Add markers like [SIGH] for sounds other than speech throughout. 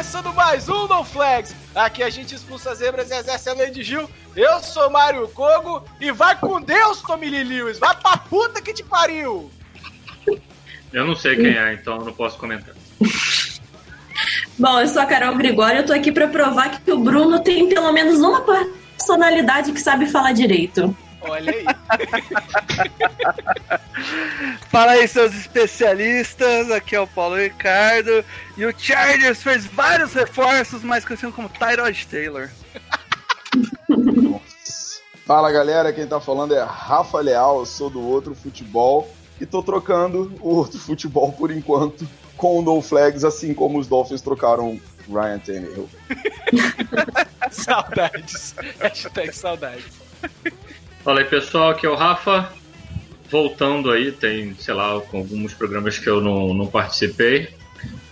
Começando mais um No Flags. Aqui a gente expulsa zebras e exerce a lei de Gil. Eu sou Mário Kogo e vai com Deus, Tommy Lee Lewis. Vai pra puta que te pariu. Eu não sei quem é, então eu não posso comentar. [LAUGHS] Bom, eu sou a Carol Gregório eu tô aqui pra provar que o Bruno tem pelo menos uma personalidade que sabe falar direito. Olha aí. [LAUGHS] Fala aí, seus especialistas. Aqui é o Paulo Ricardo. E o Chargers fez vários reforços, mais conhecido como Tyrod Taylor. [LAUGHS] Fala galera, quem tá falando é Rafa Leal, eu sou do outro futebol e tô trocando o outro futebol por enquanto com o No Flags, assim como os Dolphins trocaram Ryan Tannehill. [LAUGHS] saudades. Hashtag saudades. Fala aí pessoal, aqui é o Rafa. Voltando aí, tem, sei lá, com alguns programas que eu não, não participei.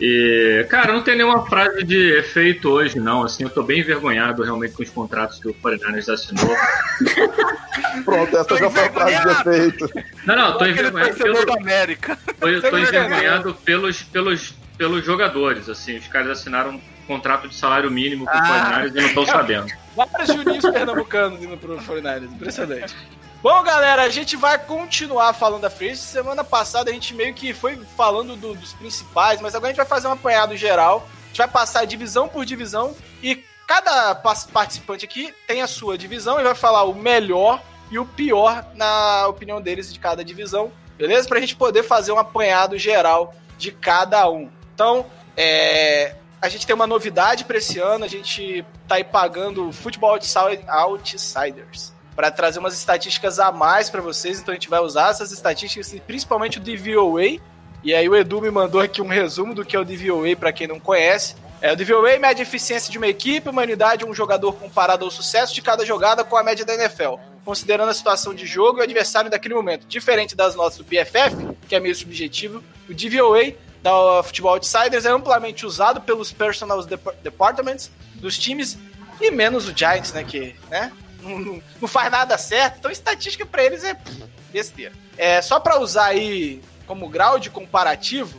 E, cara, não tem nenhuma frase de efeito hoje, não. Assim, eu tô bem envergonhado realmente com os contratos que o 49ers assinou. [LAUGHS] Pronto, essa já foi a frase de efeito. Não, não, tô envergonhado pelo, da América. tô, eu tô Tô envergonhado pelos, pelos, pelos jogadores, assim. Os caras assinaram contrato de salário mínimo com o Ah. 49ers e não estão sabendo. [LAUGHS] Vários juninhos pernambucanos indo pro 49ers. Impressionante. Bom, galera, a gente vai continuar falando da frente. Semana passada a gente meio que foi falando do- dos principais, mas agora a gente vai fazer um apanhado geral. A gente vai passar divisão por divisão e cada participante aqui tem a sua divisão e vai falar o melhor e o pior na opinião deles de cada divisão, beleza? Pra gente poder fazer um apanhado geral de cada um. Então, é, a gente tem uma novidade para esse ano, a gente tá aí pagando Futebol Outside- Outsiders para trazer umas estatísticas a mais para vocês, então a gente vai usar essas estatísticas, e principalmente o DVOA. E aí o Edu me mandou aqui um resumo do que é o DVOA para quem não conhece. É, o DVOA mede a eficiência de uma equipe, uma unidade um jogador comparado ao sucesso de cada jogada com a média da NFL, considerando a situação de jogo e o adversário daquele momento. Diferente das notas do PFF, que é meio subjetivo, o DVOA da Futebol Outsiders é amplamente usado pelos personal dep- departments dos times e menos o Giants, né, que, né, [LAUGHS] não, não- não faz nada certo. Então, estatística pra eles é besteira. É, só pra usar aí como grau de comparativo,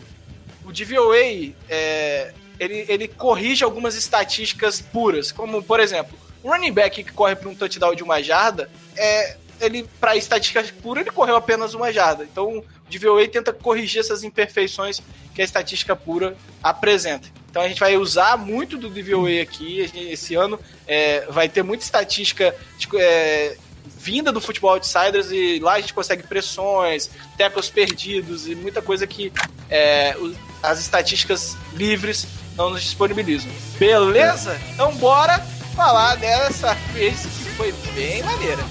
o DVOA, é, ele, ele corrige algumas estatísticas puras, como, por exemplo, o running back que corre para um touchdown de uma jarda, é, ele, para estatística pura, ele correu apenas uma jarda. Então, DVOA tenta corrigir essas imperfeições que a estatística pura apresenta. Então, a gente vai usar muito do DVOA aqui. Esse ano é, vai ter muita estatística de, é, vinda do Futebol Outsiders e lá a gente consegue pressões, tackles perdidos e muita coisa que é, as estatísticas livres não nos disponibilizam. Beleza? Então bora falar dessa vez que foi bem maneira.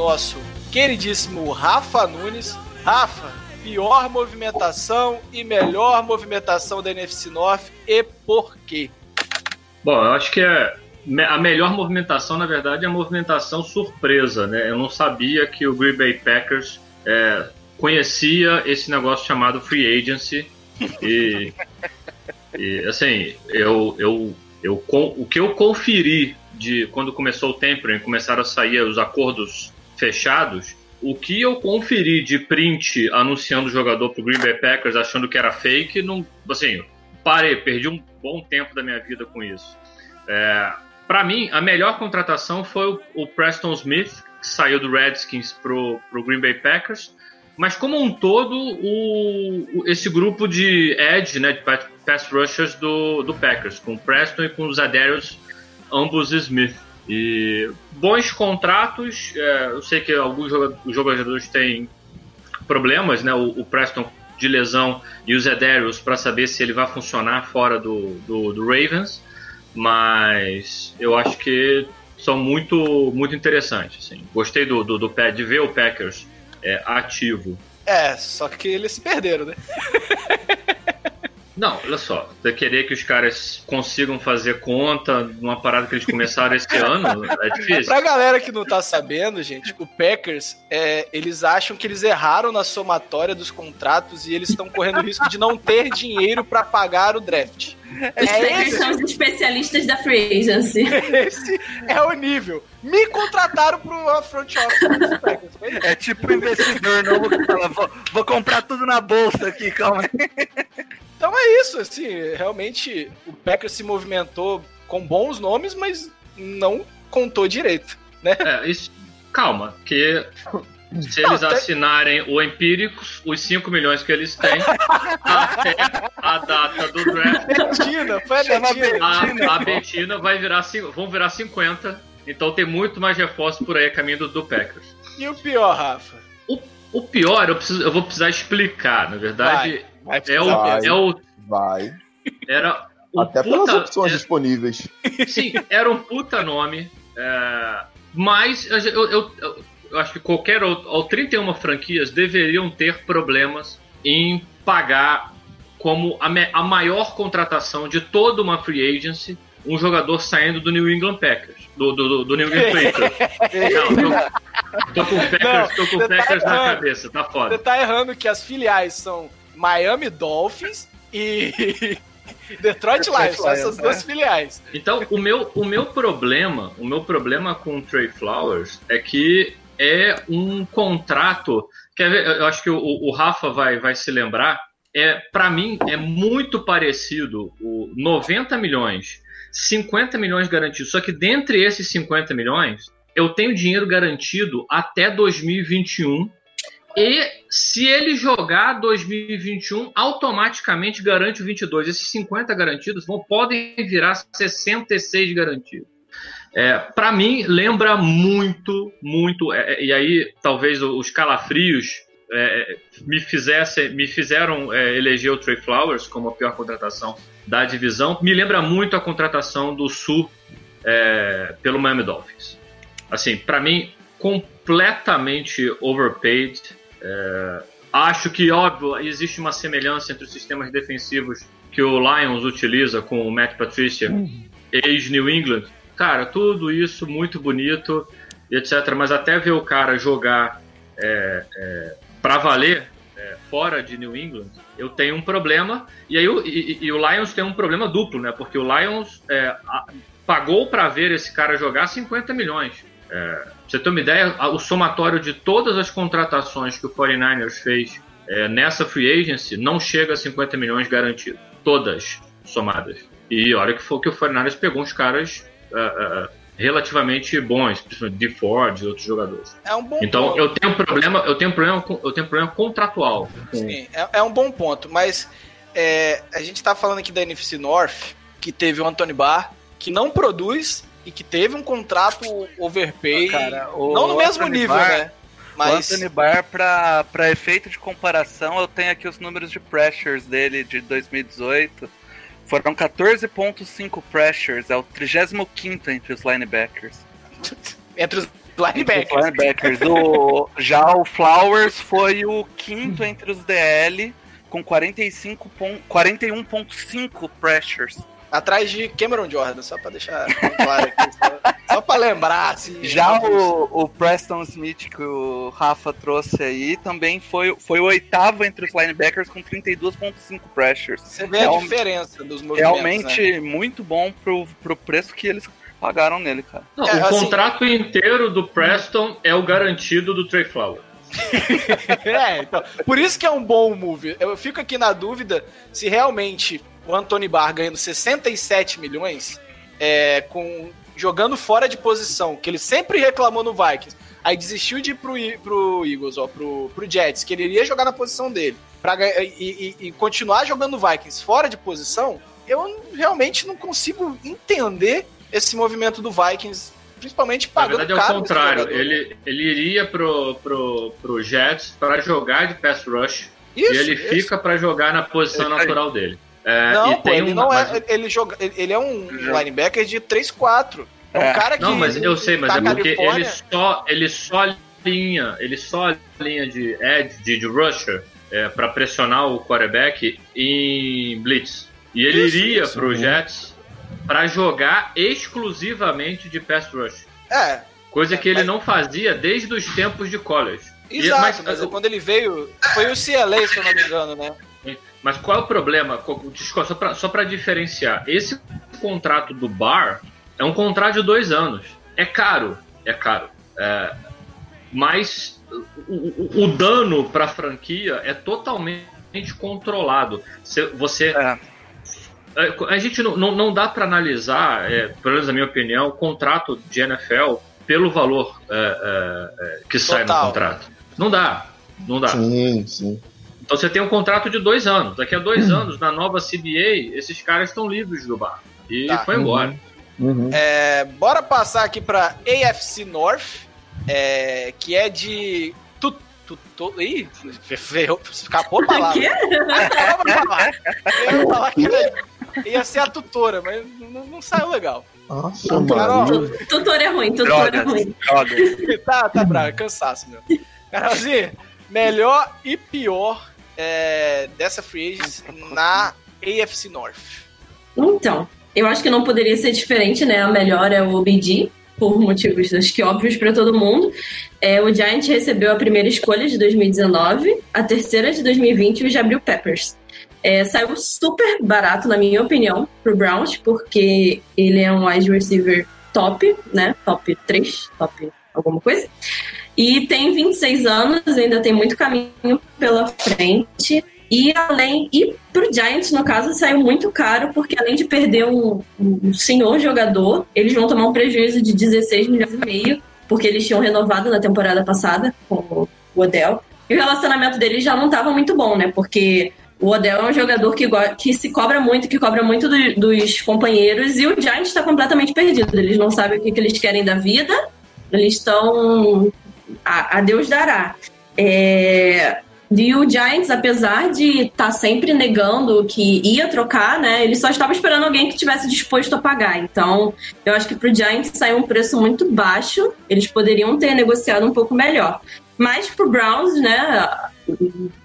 Nosso queridíssimo Rafa Nunes. Rafa, pior movimentação e melhor movimentação da NFC North e por quê? Bom, eu acho que é a melhor movimentação, na verdade, é a movimentação surpresa, né? Eu não sabia que o Green Bay Packers é, conhecia esse negócio chamado free agency [LAUGHS] e, e, assim, eu, eu, eu o que eu conferi de quando começou o tempering, começaram a sair os acordos fechados, o que eu conferi de print anunciando o jogador pro Green Bay Packers achando que era fake, não, assim, parei, perdi um bom tempo da minha vida com isso. É, para mim, a melhor contratação foi o, o Preston Smith, que saiu do Redskins pro, pro Green Bay Packers. Mas como um todo, o, o- esse grupo de edge, né, de pa- pass rushers do, do Packers, com o Preston e com os Adarius, ambos Smith. E bons contratos, é, eu sei que alguns jogadores têm problemas, né, o, o Preston de lesão e o Zedarius para saber se ele vai funcionar fora do, do, do Ravens, mas eu acho que são muito muito interessantes. Assim. Gostei do, do, do de ver o Packers é, ativo. É, só que eles se perderam, né? [LAUGHS] Não, olha só, você querer que os caras consigam fazer conta numa parada que eles começaram esse [LAUGHS] ano é difícil. Pra galera que não tá sabendo, gente, o Packers, é, eles acham que eles erraram na somatória dos contratos e eles estão correndo o risco de não ter dinheiro pra pagar o draft. Os É Packers esse, são os especialistas da free agency. [LAUGHS] esse é o nível. Me contrataram pro front office dos Packers. Foi isso. É tipo um investidor novo que fala, vou, vou comprar tudo na bolsa aqui, calma aí. [LAUGHS] Então é isso, assim, realmente o Packers se movimentou com bons nomes, mas não contou direito, né? É, isso, calma, que se Não, eles tem- assinarem o Empíricos, os 5 milhões que eles têm, [LAUGHS] até a data do draft, Betina, foi a Betina. a, a Betina vai virar, vão virar 50. Então tem muito mais reforço por aí a caminho do, do Packers. E o pior, Rafa? O pior, eu, preciso- eu vou precisar explicar, na verdade, Vai é precisar o, Vai. é o. Vai. Era o Até pelas puta- opções é- disponíveis. Sim, era um puta nome. é, mas eu, eu- eu- eu acho que qualquer outro, ou 31 franquias deveriam ter problemas em pagar como a, a maior contratação de toda uma free agency um jogador saindo do New England Packers. Do, do, do- do New England [LAUGHS] Patriots. Não, tô, tô com o Packers, Não, tô com você o tá Packers na errando. cabeça, tá Você foda. tá errando que as filiais são Miami Dolphins e [LAUGHS] Detroit Lions, são essas Lions, duas né? filiais. Então, o meu, o meu problema, o meu problema com o Trey Flowers é que é um contrato. Quer ver? Eu acho que o, o Rafa vai, vai se lembrar. É, para mim, é muito parecido o 90 milhões, 50 milhões garantidos. Só que dentre esses 50 milhões, eu tenho dinheiro garantido até 2021. E se ele jogar 2021, automaticamente garante o 22. Esses 50 garantidos vão, podem virar 66 garantidos. É, para mim, lembra muito, muito. é, é, e aí, talvez os calafrios é, me, fizesse, me fizeram é, eleger o Trey Flowers como a pior contratação da divisão. Me lembra muito a contratação do Sul é, pelo Miami Dolphins. Assim, para mim, completamente overpaid. É, acho que, óbvio, existe uma semelhança entre os sistemas defensivos que o Lions utiliza com o Matt Patricia, ex-New England. Cara, tudo isso muito bonito, etc. Mas até ver o cara jogar é, é, para valer é, fora de New England, eu tenho um problema. E aí o, e, e o Lions tem um problema duplo, né? Porque o Lions é, a- pagou para ver esse cara jogar 50 milhões. É, pra você ter uma ideia, o somatório de todas as contratações que o 49ers fez é, nessa free agency não chega a 50 milhões garantido. Todas somadas. E olha que foi que o 49ers pegou uns caras ah, ah, relativamente bons, principalmente de Ford e outros jogadores. É um bom Então ponto. eu tenho um problema, eu tenho um problema, com- eu tenho um problema contratual. com- Sim, é, é um bom ponto, mas é, a gente tá falando aqui da NFC North, que teve o Anthony Barr, que não produz e que teve um contrato overpay. Cara, o não no mesmo Anthony nível, Barr- né? Mas O Anthony Barr, pra efeito de comparação, eu tenho aqui os números de pressures dele de 2018. Foram 14.5 pressures, é o 35 [LAUGHS] entre os linebackers. entre os Linebacker. Os linebackers. O, já o Flowers foi o quinto entre os DL com 45 pon- 41.5 pressures. Atrás de Cameron Jordan, só pra deixar claro aqui. Só, só pra lembrar, assim. Já o, o Preston Smith que o Rafa trouxe aí também foi, foi o oitavo entre os linebackers com 32.5 pressures. Você vê a Real- diferença dos movimentos, Realmente né? muito bom pro, pro preço que eles pagaram nele, cara. Não, É, o assim- contrato inteiro do Preston é o garantido do Trey Flowers. [LAUGHS] É, então. Por isso que é um bom move. Eu fico aqui na dúvida se realmente o Anthony Barr ganhando 67 milhões é, com jogando fora de posição, que ele sempre reclamou no Vikings. Aí desistiu de ir pro, pro Eagles, ó, pro, pro Jets, que ele iria jogar na posição dele. Pra, e, e- e continuar jogando no Vikings fora de posição, eu realmente não consigo entender esse movimento do Vikings, principalmente Na pagando verdade é o contrário. Ele, ele iria pro, pro, pro Jets para jogar de pass rush Isso, e ele isso. fica para jogar na posição aí. natural dele. É, Não, e pô, ele um- não mas- é. Ele, joga, ele- é um Já. linebacker de 3-4. É um É. cara que. Não, mas eu sei, mas tá é porque ele só, ele só linha, ele só linha de edge, de, de rusher, é, para pressionar o quarterback em blitz. E ele Isso, iria isso. pro Jets para jogar exclusivamente de pass rush. É, Coisa que ele Mas- não fazia desde os tempos de college. E- exato. mas- Mas, quando ele veio. Foi o CLA, se eu não me engano, né? Mas qual é o problema? Só para só pra diferenciar. Esse contrato do Bar é um contrato de dois anos. É caro, é caro. É, mas o, o- o dano para a franquia é totalmente controlado. Cê- Você, É. é, a gente não, não, não dá para analisar, é, pelo menos na minha opinião, o contrato de NFL pelo valor é, é, que sai no Total. contrato. Não dá, não dá. Sim, sim. Então você tem um contrato de dois anos. Daqui a dois anos, na nova CBA, esses caras estão livres do bar. E Tá. foi embora. Uhum. É, bora passar aqui pra AFC North, é, que é de. Tu, tu, tu, ih, ferrou, escapou a [LAUGHS] palavra. Palavra. Eu ia falar que ia ser a tutora, mas não, não saiu legal. Nossa, Carol. Tutor é ruim, tutor é Drogas, ruim. drogas. [LAUGHS] tá, tá bravo, é cansaço, meu. Carolzinho, melhor e pior é, dessa free agents na AFC North. Então, eu acho que não poderia ser diferente, né? A melhor é o OBD, por motivos acho que óbvios para todo mundo. É, o Giant recebeu a primeira escolha de 2019, a terceira de 2020 e o Jabril Peppers. É, saiu super barato, na minha opinião, pro Browns, porque ele é um wide receiver top, né? Top 3, top alguma coisa. E tem 26 anos, ainda tem muito caminho pela frente. E além, e pro Giants, no caso, saiu muito caro, porque além de perder um, senhor jogador, eles vão tomar um prejuízo de 16 milhões e meio, porque eles tinham renovado na temporada passada com o Odell. E o relacionamento deles já não estava muito bom, né? Porque o Odell é um jogador que, que se cobra muito, que cobra muito do- dos companheiros, e o Giants está completamente perdido. Eles não sabem o que, que eles querem da vida, eles estão. A, a Deus dará. É, e o Giants, apesar de estar sempre negando que ia trocar, né? Ele só estava esperando alguém que tivesse disposto a pagar. Então, eu acho que pro Giants saiu um preço muito baixo. Eles poderiam ter negociado um pouco melhor. Mas pro Browns, né?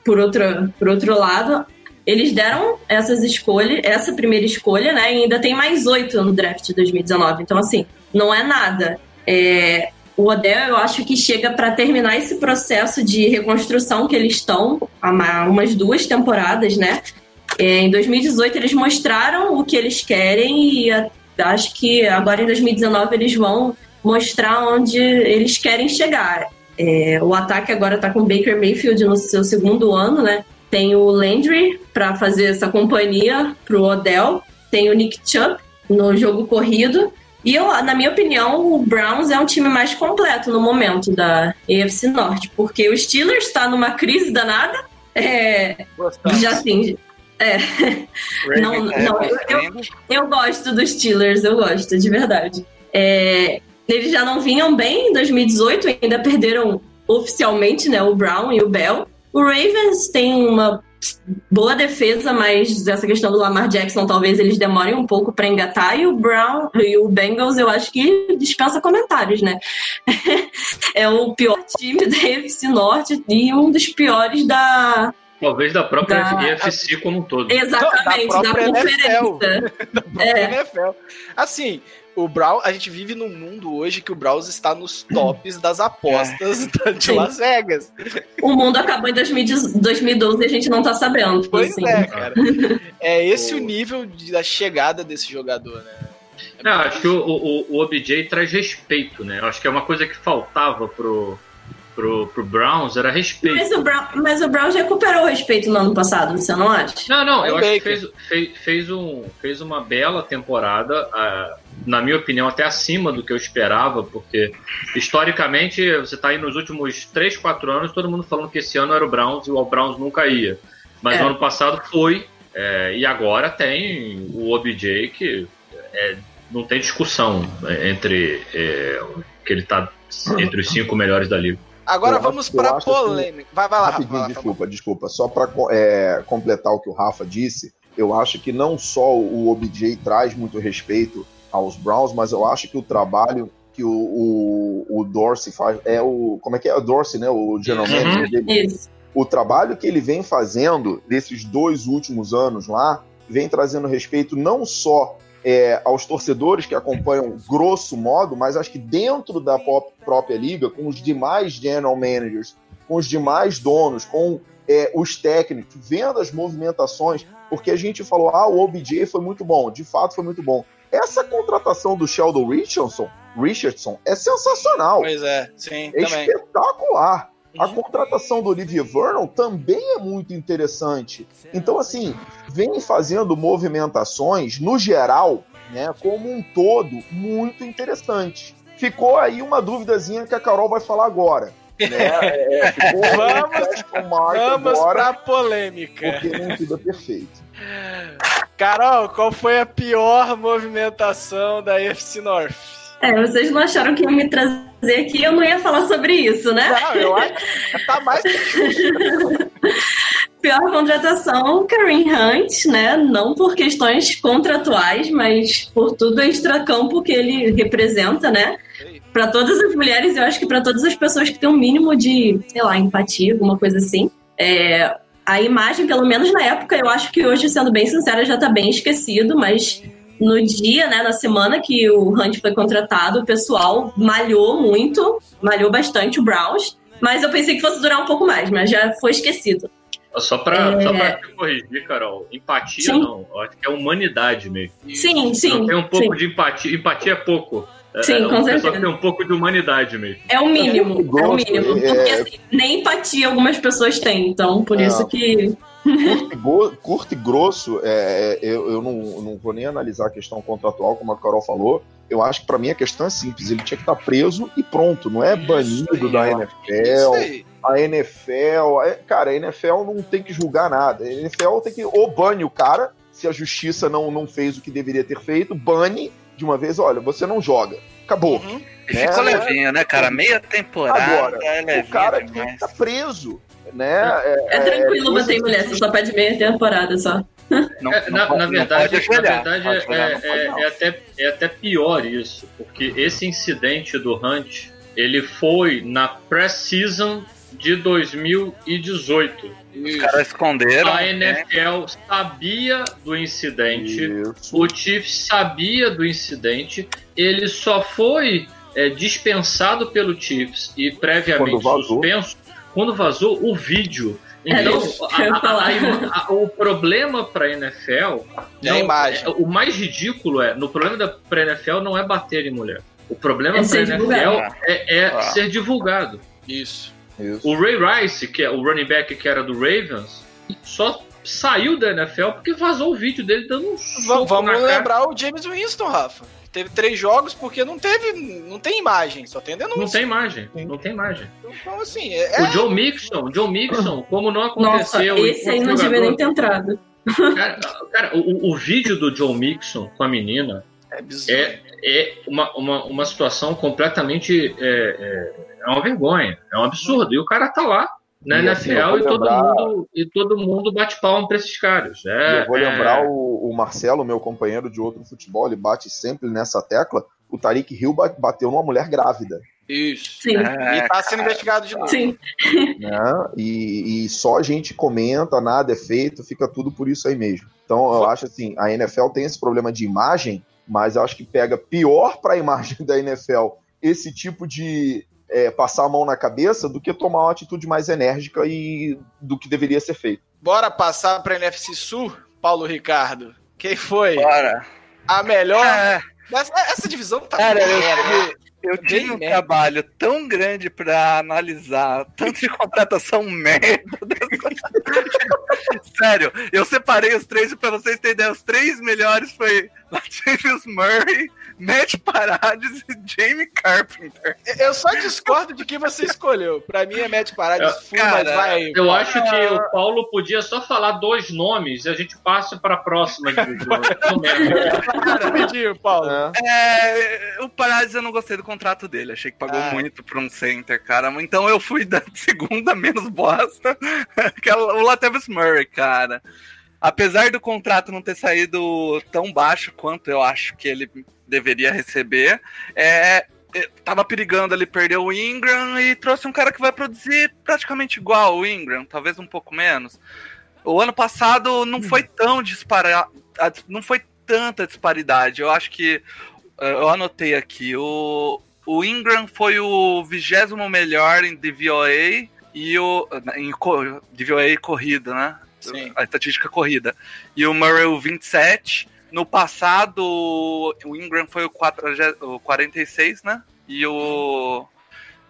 Por outro, por outro lado, eles deram essas escolhas, essa primeira escolha, né? E ainda tem mais oito no draft de 2019. Então, assim, não é nada. É, o Odell, eu acho que chega para terminar esse processo de reconstrução que eles estão há ma- umas duas temporadas, né? É, em 2018 eles mostraram o que eles querem e acho que agora em 2019 eles vão mostrar onde eles querem chegar. É, o ataque agora tá com o Baker Mayfield no seu segundo ano, né? Tem o Landry para fazer essa companhia pro Odell, tem o Nick Chubb no jogo corrido. E eu, na minha opinião, o Browns é um time mais completo no momento da AFC Norte, porque o Steelers está numa crise danada. É, já assim, é, Não, não, eu- sofrendo. eu gosto dos Steelers, eu gosto, de verdade. É, eles já não vinham bem em 2018, ainda perderam oficialmente né, o Brown e o Bell. O Ravens tem uma boa defesa, mas essa questão do Lamar Jackson talvez eles demorem um pouco para engatar. E o Brown e o Bengals eu acho que dispensa comentários, né? [LAUGHS] é o pior time da NFC Norte e um dos piores da. Talvez da própria Da- EFC como um todo. Exatamente, da, própria conferência. [LAUGHS] É. NFL. Assim, o Brown, a gente vive num mundo hoje que o Browns está nos tops das apostas da- [LAUGHS] de Sim. Las Vegas. O mundo acabou em 2010 2012 e a gente não tá sabendo. Pois assim. é, cara. É esse o nível de- da chegada desse jogador, né? Não, acho que o, o, o OBJ traz respeito, né? Acho que é uma coisa que faltava pro, pro, pro Browns, era respeito. Mas o, Brown, mas o Brown já recuperou o respeito no ano passado, você não acha? Não, não, eu É acho que fez, fez, fez, um, fez uma bela temporada, ah, na minha opinião, até acima do que eu esperava, porque historicamente, você tá aí nos últimos 3, 4 anos, todo mundo falando que esse ano era o Browns e o Browns nunca ia. Mas É. no ano passado foi, é, e agora tem o OBJ que é, não tem discussão entre é, que ele tá entre os cinco melhores da liga. Agora Eu vamos para polêmica. Vai, vai lá, Rafa. Rapidinho, vai lá, desculpa, desculpa. Só para completar o que o Rafa disse, eu acho que não só o OBJ traz muito respeito aos Browns, mas eu acho que o trabalho que o, o, o Dorsey faz é o. Como é que é? O Dorsey, né? O general Uhum. manager dele. Isso. O trabalho que ele vem fazendo nesses dois últimos anos lá vem trazendo respeito não só é, aos torcedores que acompanham grosso modo, mas acho que dentro da própria liga, com os demais general managers, com os demais donos, com é, os técnicos, vendo as movimentações, porque a gente falou, ah, o OBJ foi muito bom, de fato foi muito bom. Essa contratação do Sheldon Richardson, Richardson é sensacional, Pois é, sim, é também. espetacular. A contratação do Olivier Vernon também é muito interessante. Então, assim, vem fazendo movimentações, no geral, né, como um todo, muito interessante. Ficou aí uma duvidazinha que a Carol vai falar agora. Né? [LAUGHS] É, ficou um Vamos- Vamos agora, pra polêmica. porque nem tudo é perfeito. Carol, qual foi a pior movimentação da FC North? É, vocês não acharam que iam me trazer aqui eu não ia falar sobre isso, né? Não, eu acho que tá mais. [LAUGHS] Pior contratação, Kareem Hunt, né? Não por questões contratuais, mas por tudo extracampo que ele representa, né? Para todas as mulheres, eu acho que para todas as pessoas que têm um mínimo de, sei lá, empatia, alguma coisa assim. É, a imagem, pelo menos na época, eu acho que hoje, sendo bem sincera, já tá bem esquecido, mas no dia, né, na semana que o Hunt foi contratado, o pessoal malhou muito, malhou bastante o Browns, mas eu pensei que fosse durar um pouco mais, mas já foi esquecido. Só pra, É. só pra te corrigir, Carol, empatia Sim. não, eu acho que é humanidade mesmo. Sim, sim. Não tem um pouco sim. de empatia, empatia é pouco. É, Sim, é com certeza. que tem um pouco de humanidade mesmo. É o mínimo, É é o mínimo. Porque é- assim, nem empatia algumas pessoas têm, então por É. isso que. Curto e Curto e grosso, é, é, eu, eu não, não vou nem analisar a questão contratual, como a Carol falou. Eu acho que pra mim a questão é simples. Ele tinha que estar preso e pronto. Não é banido aí, da NFL. A NFL. é- cara, a NFL não tem que julgar nada. A NFL tem que. Ou bane o cara, se a justiça não, não fez o que deveria ter feito, bane de uma vez. Olha, você não joga. Acabou. Uhum. E É, ficou né? levinho, né, cara? Meia temporada Agora, é o cara tinha que demais. estar preso. Né? É, É tranquilo coisa bater em mulher, você só pede meia temporada só. Não, É, não na, pode- na verdade, na verdade é, pode, é- é até, é até pior isso, porque esse incidente do Hunt, ele foi na pré-season de 2018. Os caras esconderam. A né? NFL sabia do incidente, Isso. o Chiefs sabia do incidente, ele só foi é, dispensado pelo Chiefs e previamente suspenso quando vazou o vídeo. Então, a- a- a- a- o problema para a NFL, É a imagem. é- o mais ridículo é, no problema da pra NFL não é bater em mulher. O problema É para a NFL divulgado. é, é Ah. ser divulgado. Isso. Isso. O Ray Rice, que é o running back que era do Ravens, só saiu da NFL porque vazou o vídeo dele dando um soco vamos na cara. lembrar o James Winston, Rafa. Teve três jogos porque não teve. Não tem imagem, só tem denúncia. Não tem imagem, não tem imagem. Então, assim, é, O Joe Mixon, o Joe Mixon, como não Nossa, aconteceu... esse aí não devia nem ter entrado. Cara, cara, o, o vídeo do Joe Mixon com a menina é bizarro. é, é uma, uma, uma situação completamente. É, é, é uma vergonha, é um absurdo. E o cara tá lá na E, assim, NFL e, todo lembrar- mundo, e todo mundo bate palma pra esses caras. É, eu vou é- lembrar o, o Marcelo, meu companheiro de outro futebol, ele bate sempre nessa tecla. O Tariq Hill ba- bateu numa mulher grávida. Isso. Sim, É, E tá sendo investigado de novo. sim. né? E, e só a gente comenta, nada é feito, fica tudo por isso aí mesmo. Então eu acho assim, a NFL tem esse problema de imagem, mas eu acho que pega pior para a imagem [LAUGHS] da NFL esse tipo de é, passar a mão na cabeça do que tomar uma atitude mais enérgica e do que deveria ser feito. Bora passar pra NFC Sul, Paulo Ricardo. Quem foi Bora. a melhor? É, Essa, essa divisão tá cara, eu, né? tive, eu tive um merda. trabalho tão grande pra analisar tanto de contratação [LAUGHS] merda dessa... [LAUGHS] Sério, eu separei os três pra vocês terem ideia, os três melhores foi Latavius Murray, Matt Paradis e Jamie Carpenter. Eu só discordo de quem você escolheu. Pra mim é Matt Paradis full, mas cara, vai. Eu acho que o Paulo podia só falar dois nomes e a gente passa para a próxima. [LAUGHS] Rapidinho, Paulo. É, o Paradis eu não gostei do contrato dele, achei que pagou Ah. muito pra um center, cara. Então eu fui da [LAUGHS] segunda menos bosta, [LAUGHS] que é o Latavius Murray, cara. Apesar do contrato não ter saído tão baixo quanto eu acho que ele deveria receber, é, é, tava perigando ali perder o Ingram e trouxe um cara que vai produzir praticamente igual o Ingram, talvez um pouco menos. O ano passado não foi tão disparado, não foi tanta disparidade. Eu acho que eh, eu anotei aqui. O, o Ingram foi o vigésimo melhor em DVOA e o em DVOA corrida, né? Sim. A estatística corrida. E o Murray o 27. No passado, o Ingram foi o, 40, o 46, né? E o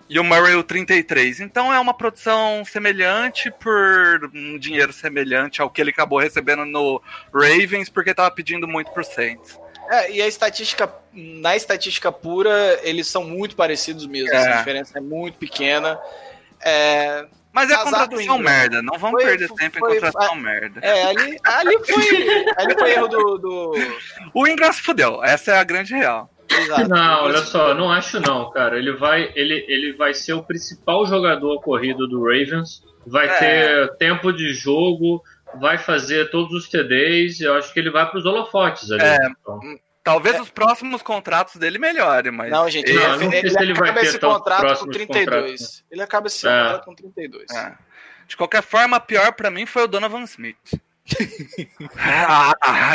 e o Murray o 33. Então é uma produção semelhante por um dinheiro semelhante ao que ele acabou recebendo no Ravens, porque tava pedindo muito por Saints. É, e a estatística, na estatística pura, eles são muito parecidos mesmo. É. a diferença é muito pequena. É, Mas é contratação merda, não vamos Foi- perder tempo foi- em contratação merda. é, ali, ali foi. ali foi erro do. do... O Ingram se fudeu, essa é a grande real. Exato. Não, olha só, não acho não, cara. Ele vai, ele, ele vai ser o principal jogador corrido do Ravens. Vai É. ter tempo de jogo, vai fazer todos os TDs. Eu acho que ele vai para os holofotes ali. É. Então, Talvez os próximos contratos dele melhorem, mas. Não, gente, Não, ele, não ele se ele vai acaba ter esse contrato com próximos 32. contratos. Ele acaba esse É. contrato com 32. É. De qualquer forma, pior pra mim foi o Donovan Smith.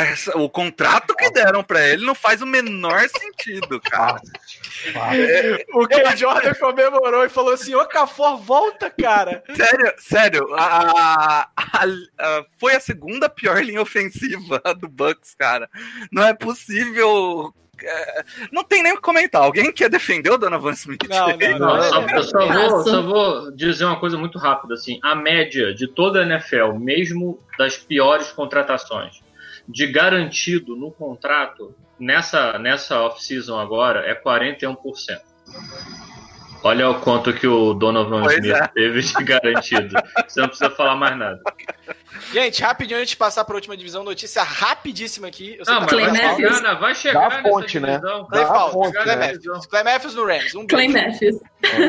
Essa- o contrato que deram pra ele não faz o menor sentido, cara. O Ken Jordan comemorou e falou assim: Ô Cafor, volta, cara. Sério, sério, a- a- a- foi a segunda pior linha ofensiva do Bucks, cara. Não é possível. É, Não tem nem o que comentar. Alguém quer defender o Donovan Smith? Não, não, Não, não. só, eu só vou, só vou dizer uma coisa muito rápida, assim, a média de toda a NFL, mesmo das piores contratações, de garantido no contrato, nessa, nessa off-season agora, é 41%. Olha o quanto que o Donovan Pois Smith é. teve de [LAUGHS] garantido. Você não precisa falar mais nada. Gente, rapidinho antes de passar para a última divisão, notícia rapidíssima aqui. Eu sei Não, que mas tá vai Clay faltando. chegar, né? vai chegar fonte, né? divisão. Clay Dá a Falcons, fonte, Clay né? Matthews. Clay Matthews no Rams. Um Clay. Matthews.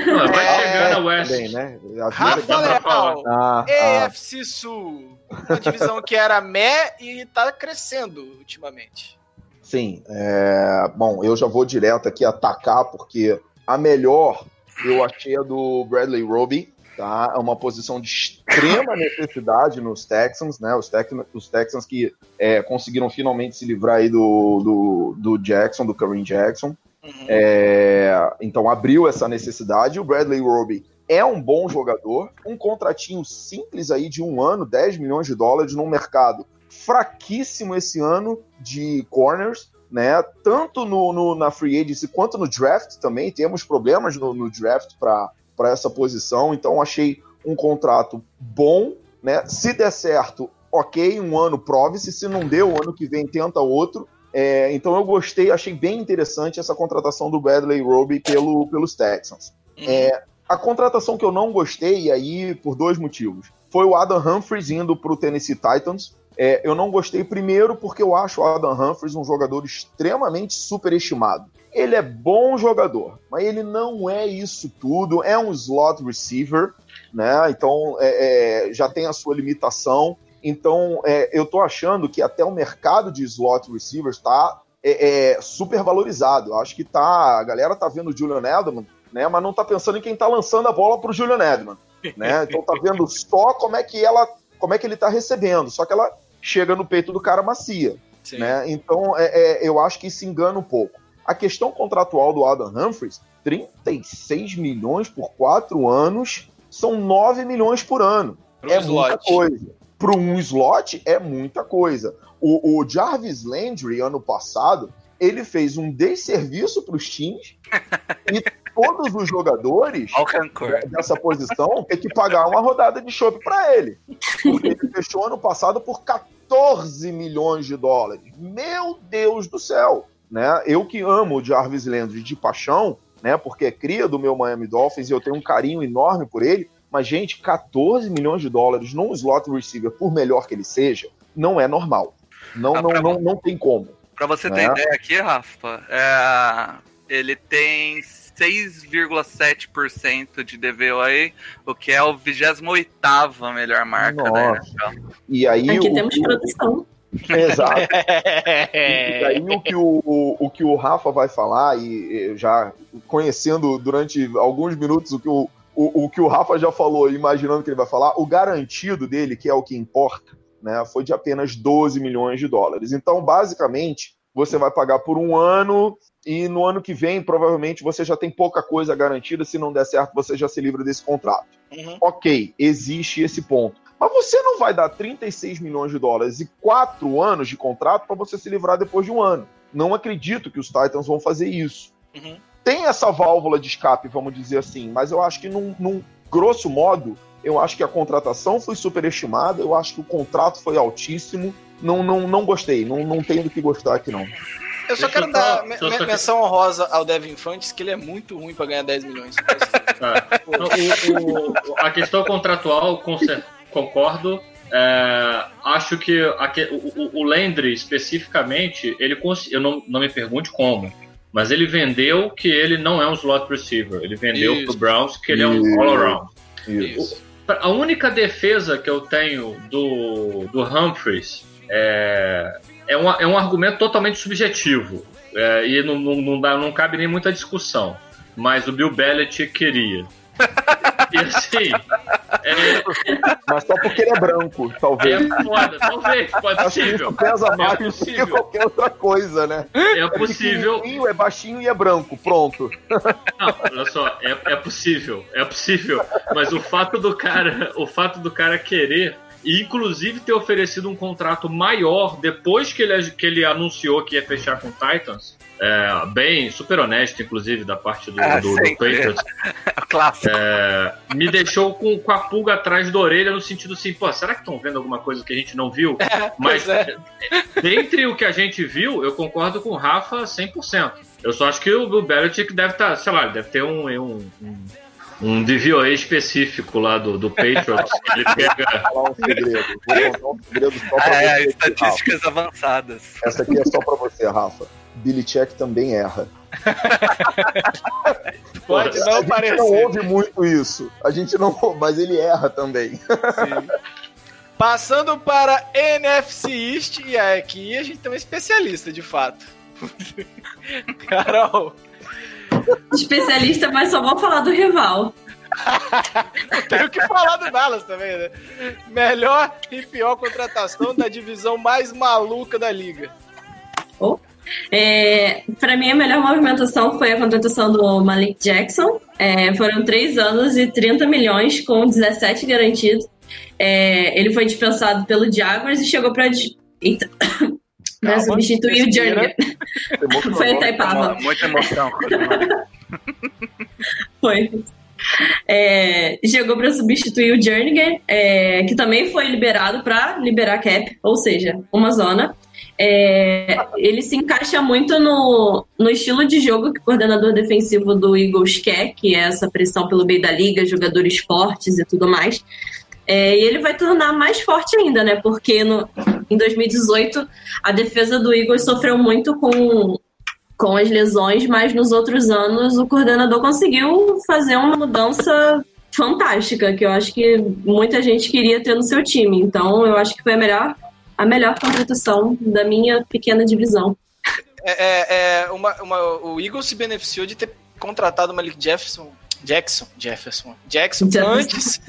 Não, vai É, chegar na West. Também, né? Rafa. Leal, Ah, ah, EFC Sul. Uma divisão que era meh e tá crescendo ultimamente. sim. é, bom, eu já vou direto aqui atacar, porque a melhor eu achei a do Bradley Roby. Tá? É uma posição de extrema necessidade nos Texans, né? Os, Tex os Texans que é, conseguiram finalmente se livrar aí do, do, do Jackson, do Kareem Jackson. Uhum. É, então abriu essa necessidade. O Bradley Roby é um bom jogador, um contratinho simples aí de um ano, 10 milhões de dólares num mercado fraquíssimo esse ano de corners, né? Tanto no, no- na free agency quanto no draft também temos problemas no, no draft para essa posição. Então achei um contrato bom, né? Se der certo, ok, um ano prove-se. Se não deu, o ano que vem tenta outro. É, então eu gostei, achei bem interessante essa contratação do Bradley Roby pelo, pelos Texans. É, a contratação que eu não gostei, aí por dois motivos, foi o Adam Humphries indo para o Tennessee Titans. É, eu não gostei primeiro porque eu acho o Adam Humphries um jogador extremamente superestimado. Ele é bom jogador, mas ele não é isso tudo. É um slot receiver, né? Então é, é, já tem a sua limitação. Então é, eu tô achando que até o mercado de slot receivers está é, é, super valorizado. Eu acho que tá, a galera tá vendo o Julian Edelman, né? Mas não tá pensando em quem tá lançando a bola pro Julian Edelman, né? Então tá vendo só como é que ela, como é que ele tá recebendo. Só que ela chega no peito do cara macia, Sim. né? Então é, é, eu acho que se engana um pouco. A questão contratual do Adam Humphries, 36 milhões por quatro anos, são 9 milhões por ano. Pro é slot. muita coisa. Para um slot, é muita coisa. O, o Jarvis Landry, ano passado, ele fez um desserviço para os times e [LAUGHS] todos os jogadores dessa posição tem que pagar uma rodada de chopp para ele. Porque ele fechou ano passado por 14 milhões de dólares. Meu Deus do céu! Né? Eu que amo o Jarvis Landry de paixão, né? Porque é cria do meu Miami Dolphins e eu tenho um carinho enorme por ele. Mas, gente, 14 milhões de dólares num slot receiver, por melhor que ele seja, não é normal. Não, Ah, não, não, não tem como. Pra você ter É. ideia aqui, Rafa, é, ele tem 6,7% de DVOA, o que é o 28ª melhor marca da Nossa. NFL. E aí, Aqui o, temos produção. [LAUGHS] Exato. E aí o que o, o, o que o Rafa vai falar, e já conhecendo durante alguns minutos o que o, o, o que o Rafa já falou, imaginando que ele vai falar, o garantido dele, que é o que importa, né, foi de apenas 12 milhões de dólares. Então, basicamente, você vai pagar por um ano e no ano que vem, provavelmente, você já tem pouca coisa garantida. Se não der certo, você já se livra desse contrato. Uhum. Ok, existe esse ponto. Mas você não vai dar 36 milhões de dólares e quatro anos de contrato para você se livrar depois de um ano. Não acredito que os Titans vão fazer isso. Uhum. Tem essa válvula de escape, vamos dizer assim, mas eu acho que, num, num grosso modo, eu acho que a contratação foi superestimada, eu acho que o contrato foi altíssimo. Não, não, não gostei, não, não tenho do que gostar aqui, não. Eu só quero eu dar só- me- só- me- só- menção honrosa ao Devin Fantes, que ele é muito ruim pra ganhar 10 milhões. É. Então, o- o- a questão contratual, concordo. É, acho que aque- o, o- Landry, especificamente, ele eu não, não me pergunte como, mas ele vendeu que ele não é um slot receiver. Ele vendeu Isso. pro Browns que ele é um Isso. all-around. Isso. A única defesa que eu tenho do, do Humphreys é, é, um, é um argumento totalmente subjetivo. É, e não, não, não, dá, não cabe nem muita discussão. Mas o Bill Belichick queria. E assim, é, Mas só porque ele é branco, talvez. é foda, talvez, pode Acho que possível. isso pesa mais do que possível. qualquer outra coisa, né? É possível. pequenininho, é baixinho e é branco. Pronto. Não, olha só, é, é possível, é possível. Mas o fato do cara, o fato do cara querer e inclusive ter oferecido um contrato maior depois que ele, que ele anunciou que ia fechar com o Titans, é, bem super honesto, inclusive, da parte do, Ah, do, do. Patriots, [LAUGHS] Clássico. é, me deixou com, com a pulga atrás da orelha no sentido assim, pô, será que estão vendo alguma coisa que a gente não viu? Mas pois é. [LAUGHS] dentre o que a gente viu, eu concordo com o Rafa 100%. Eu só acho que o Bill Belichick deve estar, sei lá, deve ter um, um, um, um DVOA específico lá do, do Patriots. [LAUGHS] ele pega. Vou falar um segredo. Vou contar um segredo só pra [LAUGHS] Ah, é. Rafa. estatísticas avançadas. Essa aqui é só pra você, Rafa. Billy Check também erra. [LAUGHS] Pode a não gente parecer. não ouve muito isso. A gente não ouve, mas ele erra também. Sim. Passando para NFC East, e aqui a gente tem um especialista, de fato. Carol, [LAUGHS] Especialista, mas só vou falar do rival. tenho que falar do Dallas também, né? Melhor e pior contratação da divisão mais maluca da liga. É, para mim, a melhor movimentação foi a contratação do Malik Jackson. É, foram 3 anos e 30 milhões, com 17 garantidos. É, ele foi dispensado pelo Jaguars e chegou para Calma, substituir o. Jernigan. Foi até Ipava. Muita emoção. [LAUGHS] Foi. É, chegou para substituir o Jernigan, é, que também foi liberado para liberar cap, ou seja, uma zona. É, ele se encaixa muito no, no estilo de jogo que o coordenador defensivo do Eagles quer, que é essa pressão pelo meio da liga, jogadores fortes e tudo mais. É, e ele vai tornar mais forte ainda, né? Porque no, em 2018 a defesa do Eagles sofreu muito com, com as lesões, mas nos outros anos o coordenador conseguiu fazer uma mudança fantástica, que eu acho que muita gente queria ter no seu time. Então eu acho que foi a melhor, a melhor contratação da minha pequena divisão. É, é, é, uma, uma- o Eagles se beneficiou de ter contratado o Malik Jefferson. Jackson, Jefferson, Jackson, Jefferson. antes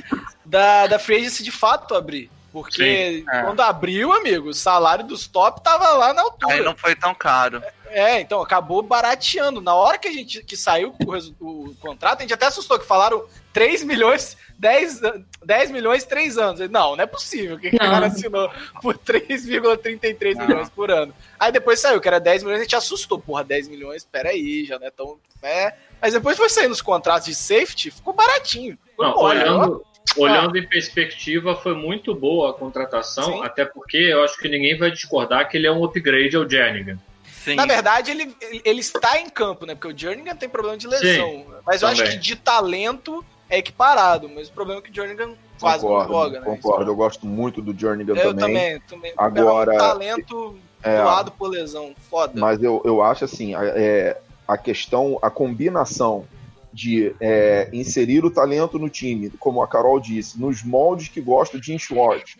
da, da free agency de fato abrir. Porque Sim, é. quando abriu, amigo, o salário dos top tava lá na altura. Aí não foi tão caro. É, então acabou barateando. Na hora que a gente que saiu o, o contrato, a gente até assustou que falaram 3 milhões, 10, an- 10 milhões, 3 anos. Não, não é possível que o Não. cara assinou por 3,33 Não. milhões por ano. Aí depois saiu que era 10 milhões, a gente assustou. Porra, 10 milhões, peraí, já não é tão. Né? Mas depois foi saindo os contratos de safety, ficou baratinho. Ficou Não, né? Olhando, olhando em perspectiva, foi muito boa a contratação, Sim. até porque eu acho que ninguém vai discordar que ele é um upgrade ao Jernigan. Sim. Na verdade, ele, ele, está em campo, né? Porque o Jernigan tem problema de lesão. mas eu acho também. que de talento é equiparado. Mas o problema é que o Jernigan quase concordo, não joga, né? concordo. Eu gosto muito do Jernigan Eu também. também, também. Agora- É um talento É, voado por lesão. Foda. Mas eu, eu acho assim, a- é, a questão, a combinação de é, inserir o talento no time, como a Carol disse, nos moldes que gosta de Jim Schwartz,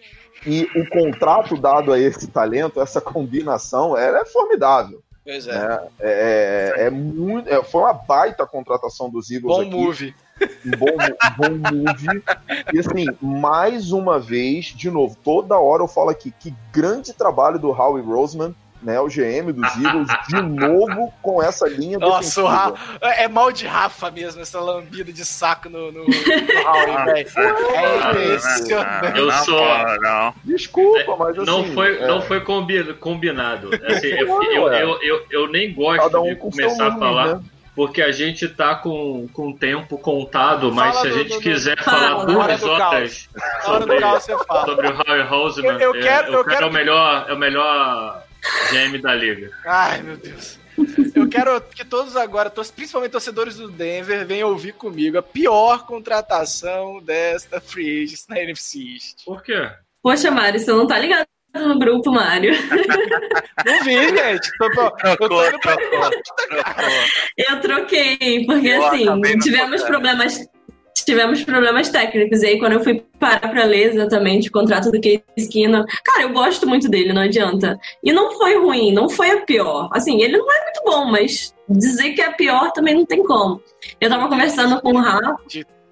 e o contrato dado a esse talento, essa combinação, ela é formidável. Pois é. né? É, é muito, é, foi uma baita contratação dos Eagles Bom aqui. move. Um bom, bom move. E assim, mais uma vez, de novo, toda hora eu falo aqui, que grande trabalho do Howie Roseman, né, o GM dos Eagles, de novo com essa linha Nossa, defensiva. Rafa. É mal de Rafa mesmo, essa lambida de saco no, no, no Howie, velho. [LAUGHS] É impressionante. Eu não, sou- não. Desculpa, mas assim... não foi, é, não foi combi- combinado. Assim, eu, eu, é. eu, eu, eu nem gosto um de começar a falar, né? porque a gente tá com, com o tempo contado, mas Fala se a do- gente do- do- quiser [LAUGHS] Fala, falar duas do horas do sobre, sobre o Howie Roseman, Eu- eu é- quero- eu o cara quero é o melhor, é o melhor GM da liga. Ai, meu Deus. Eu quero que todos agora, principalmente torcedores do Denver, venham ouvir comigo a pior contratação desta free agents na NFC East. Por quê? Poxa, Mário, você não tá ligado no grupo, Mário. [LAUGHS] Não vi, gente. Tô, tô, eu tô Trocou, trocou, trocou. Eu troquei, porque Eu assim, tivemos problemas. Tivemos problemas técnicos. E aí, quando eu fui parar pra ler exatamente o contrato do Case Keenum, cara, eu gosto muito dele, não adianta. E não foi ruim, não foi a pior. Assim, ele não é muito bom, mas dizer que é a pior também não tem como. Eu tava conversando com o Rafa.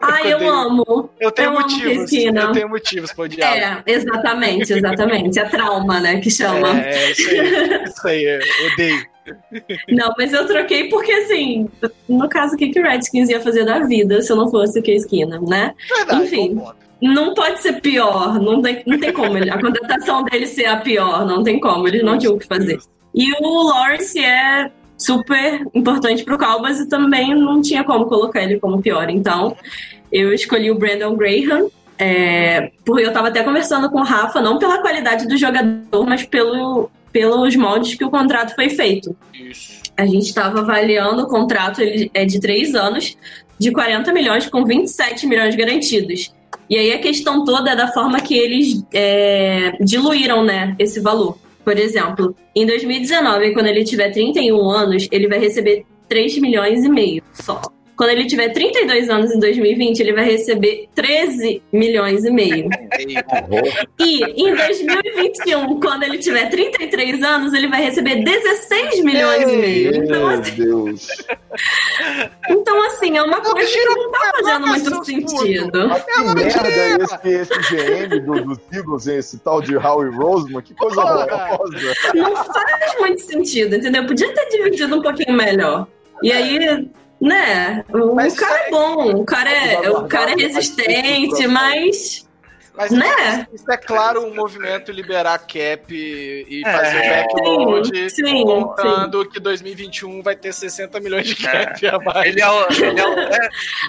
Ah, eu odeio. amo. Eu tenho Eu motivos. Eu tenho motivos pra odiar. É, exatamente, exatamente. É trauma, né, que chama. É, isso aí. Isso aí, eu odeio. Não, mas eu troquei porque, assim, no caso, o que, que o Redskins ia fazer da vida se eu não fosse o Case Keenum, né? Verdade, Enfim. concordo. Não pode ser pior, não tem, não tem como. ele- A contratação dele ser a pior, não tem como, eles não tinham o que fazer. E o Lawrence é super importante pro Cowboys e também não tinha como colocar ele como pior. Então, eu escolhi o Brandon Graham, é, porque eu tava até conversando com o Rafa, não pela qualidade do jogador, mas pelo, pelos moldes que o contrato foi feito. Isso. A gente estava avaliando o contrato, ele é de três anos, de 40 milhões, com 27 milhões garantidos. E aí a questão toda é da forma que eles é, diluíram né, esse valor. Por exemplo, em 2019, quando ele tiver 31 anos, ele vai receber 3 milhões e meio só. Quando ele tiver 32 anos em 2020, ele vai receber 13 milhões e meio. E em 2021, quando ele tiver 33 anos, ele vai receber 16 milhões e meio. Então, Meu assim, Deus. então, assim, é uma coisa que não tá fazendo muito sentido. Mas que merda é esse, esse GM do, dos Eagles, esse tal de Howie Roseman? Que coisa horrorosa. Não faz muito sentido, entendeu? Podia ter dividido um pouquinho melhor. E aí, né? O Mas cara isso é bom, o cara é, o cara é resistente, mas. Mas Né? isso é claro um movimento liberar cap e, e É. fazer backload, Sim, sim, contando que 2021 vai ter 60 milhões de cap a mais. Ele é o, ele é o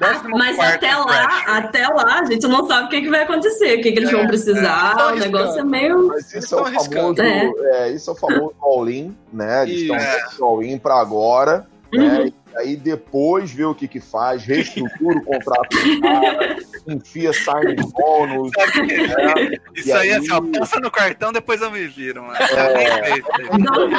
décimo Mas até lá, até lá, a gente não sabe o que, que vai acontecer, o que, que eles vão É, precisar. é. o negócio é meio. Mas Eles isso é o estão arriscando. famoso, é, isso é o famoso all-in, né? Eles Isso. estão all-in pra agora, Uhum. né? Aí depois vê o que que faz, reestrutura o contrato do cara, enfia signing bônus. né? Isso aí, aí- assim, ó, passa no cartão, depois eu me viro, mano. É.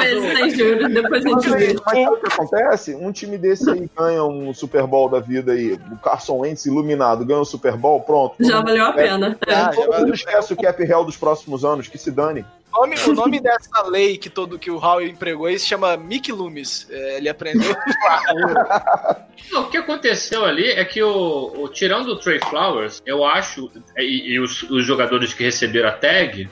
Vezes sem juros, depois a Mas, gente vê. mas sabe o que acontece? Um time desse aí ganha um Super Bowl da vida aí, o Carson Wentz iluminado, ganha um Super Bowl, pronto. Já valeu a pena. É. Já Todo mundo esquece o cap real dos próximos anos, que se dane. O nome, o nome dessa lei que todo que o Howell empregou aí se chama Mickey Loomis. É, ele aprendeu. [LAUGHS] Não, o que aconteceu ali é que o, o- tirando o Trey Flowers, eu acho, e, e os, os jogadores que receberam a tag,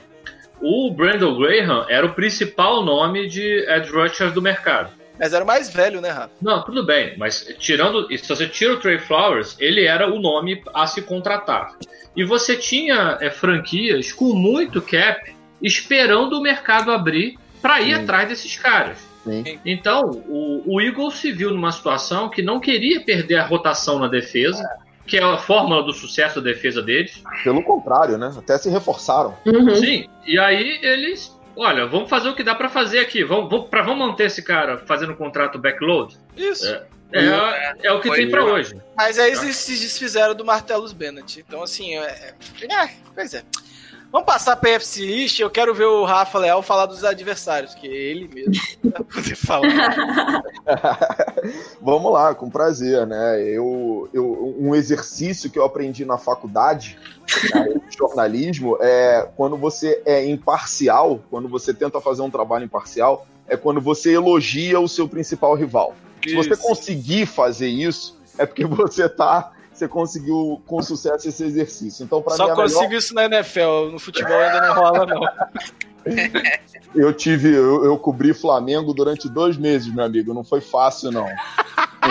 o Brandon Graham era o principal nome de edge rusher do mercado. Mas era o mais velho, né, Rafa? Não, tudo bem, mas tirando, se você tira o Trey Flowers, ele era o nome a se contratar. E você tinha é, franquias com muito cap esperando o mercado abrir para ir Sim. atrás desses caras. Sim. Então, o, o Eagles se viu numa situação que não queria perder a rotação na defesa, que é a fórmula do sucesso da defesa deles. Pelo contrário, né? Até se reforçaram. Uhum. Sim, e aí eles, olha, vamos fazer o que dá para fazer aqui, vamos, vamos, pra, vamos manter esse cara fazendo um contrato backload. Isso. É. É, é o que Foi tem para hoje. Mas aí eles se desfizeram do Martellus Bennett. Então, assim, é, é, é, pois é. Vamos passar pra FC East. Eu quero ver o Rafa Leal falar dos adversários, que é ele mesmo [LAUGHS] vai poder falar. [LAUGHS] Vamos lá, com prazer, né? Eu, eu, um exercício que eu aprendi na faculdade né, de jornalismo é quando você é imparcial, quando você tenta fazer um trabalho imparcial, é quando você elogia o seu principal rival. Se você Isso. conseguir fazer isso, é porque [LAUGHS] você tá. Você conseguiu com sucesso esse exercício. Então, para mim, Só a melhor- consigo isso na NFL. No futebol ainda não rola, não. Eu tive, eu, eu cobri Flamengo durante dois meses, meu amigo. Não foi fácil, não.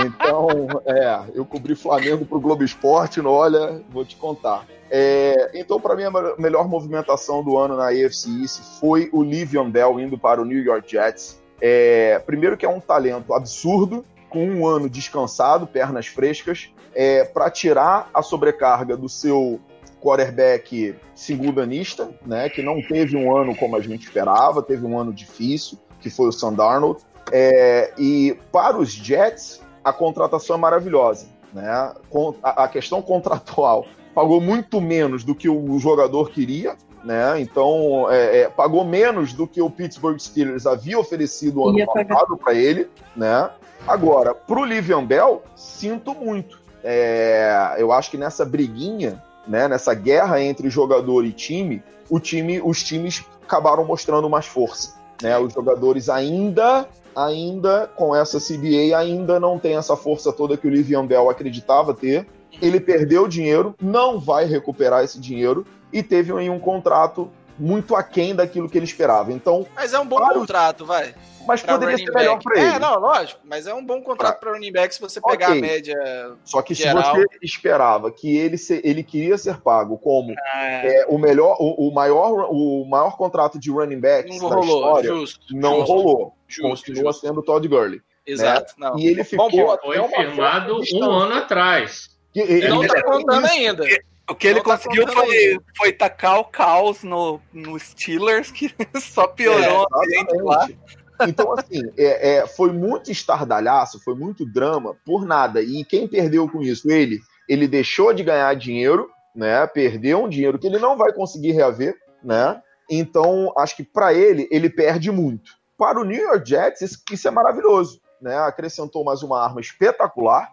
Então, é, eu cobri Flamengo pro Globo Esporte, não, olha, vou te contar. É, então, para mim, a me- melhor movimentação do ano na AFC East foi o Livion Bell indo para o New York Jets. É, primeiro que é um talento absurdo, com um ano descansado, pernas frescas, é, para tirar a sobrecarga do seu quarterback segundanista, né, que não teve um ano como a gente esperava, teve um ano difícil, que foi o Sam Darnold. É, e para os Jets, a contratação é maravilhosa. Né? A, a questão contratual pagou muito menos do que o jogador queria, né? Então é, é, pagou menos do que o Pittsburgh Steelers havia oferecido ano Ia pagar. passado para ele, né? Agora, pro Livian Bell, sinto muito. É, eu acho que nessa briguinha, né, nessa guerra entre jogador e time, o time, os times acabaram mostrando mais força. Né? Os jogadores ainda, ainda com essa CBA, ainda não tem essa força toda que o Livian Bell acreditava ter. Ele perdeu dinheiro, não vai recuperar esse dinheiro e teve aí um contrato muito aquém daquilo que ele esperava. Então, Mas é um bom Claro. contrato, vai. mas poderia ser melhor back. para ele. É, não, lógico. Mas é um bom contrato para running back se você pegar Ok. a média. Só que Geral. se você esperava que ele, se- ele queria ser pago como É, é, o melhor, o, o maior, o maior contrato de running backs Não da rolou. história, Justo. não justo, rolou. Justo, Continua justo. sendo o Todd Gurley. Exato. Não. E ele ficou até Foi uma firmado um ano atrás. Que ele- Não tá tem contando ainda. O que ele tá conseguiu foi, foi tacar o caos no, no Steelers, que [LAUGHS] só piorou. Exatamente. Então, assim, é, é, foi muito estardalhaço, foi muito drama por nada. E quem perdeu com isso? Ele. Ele deixou de ganhar dinheiro, né? Perdeu um dinheiro que ele não vai conseguir reaver, né? Então, acho que para ele, ele perde muito. Para o New York Jets, isso, isso é maravilhoso, né? Acrescentou mais uma arma espetacular,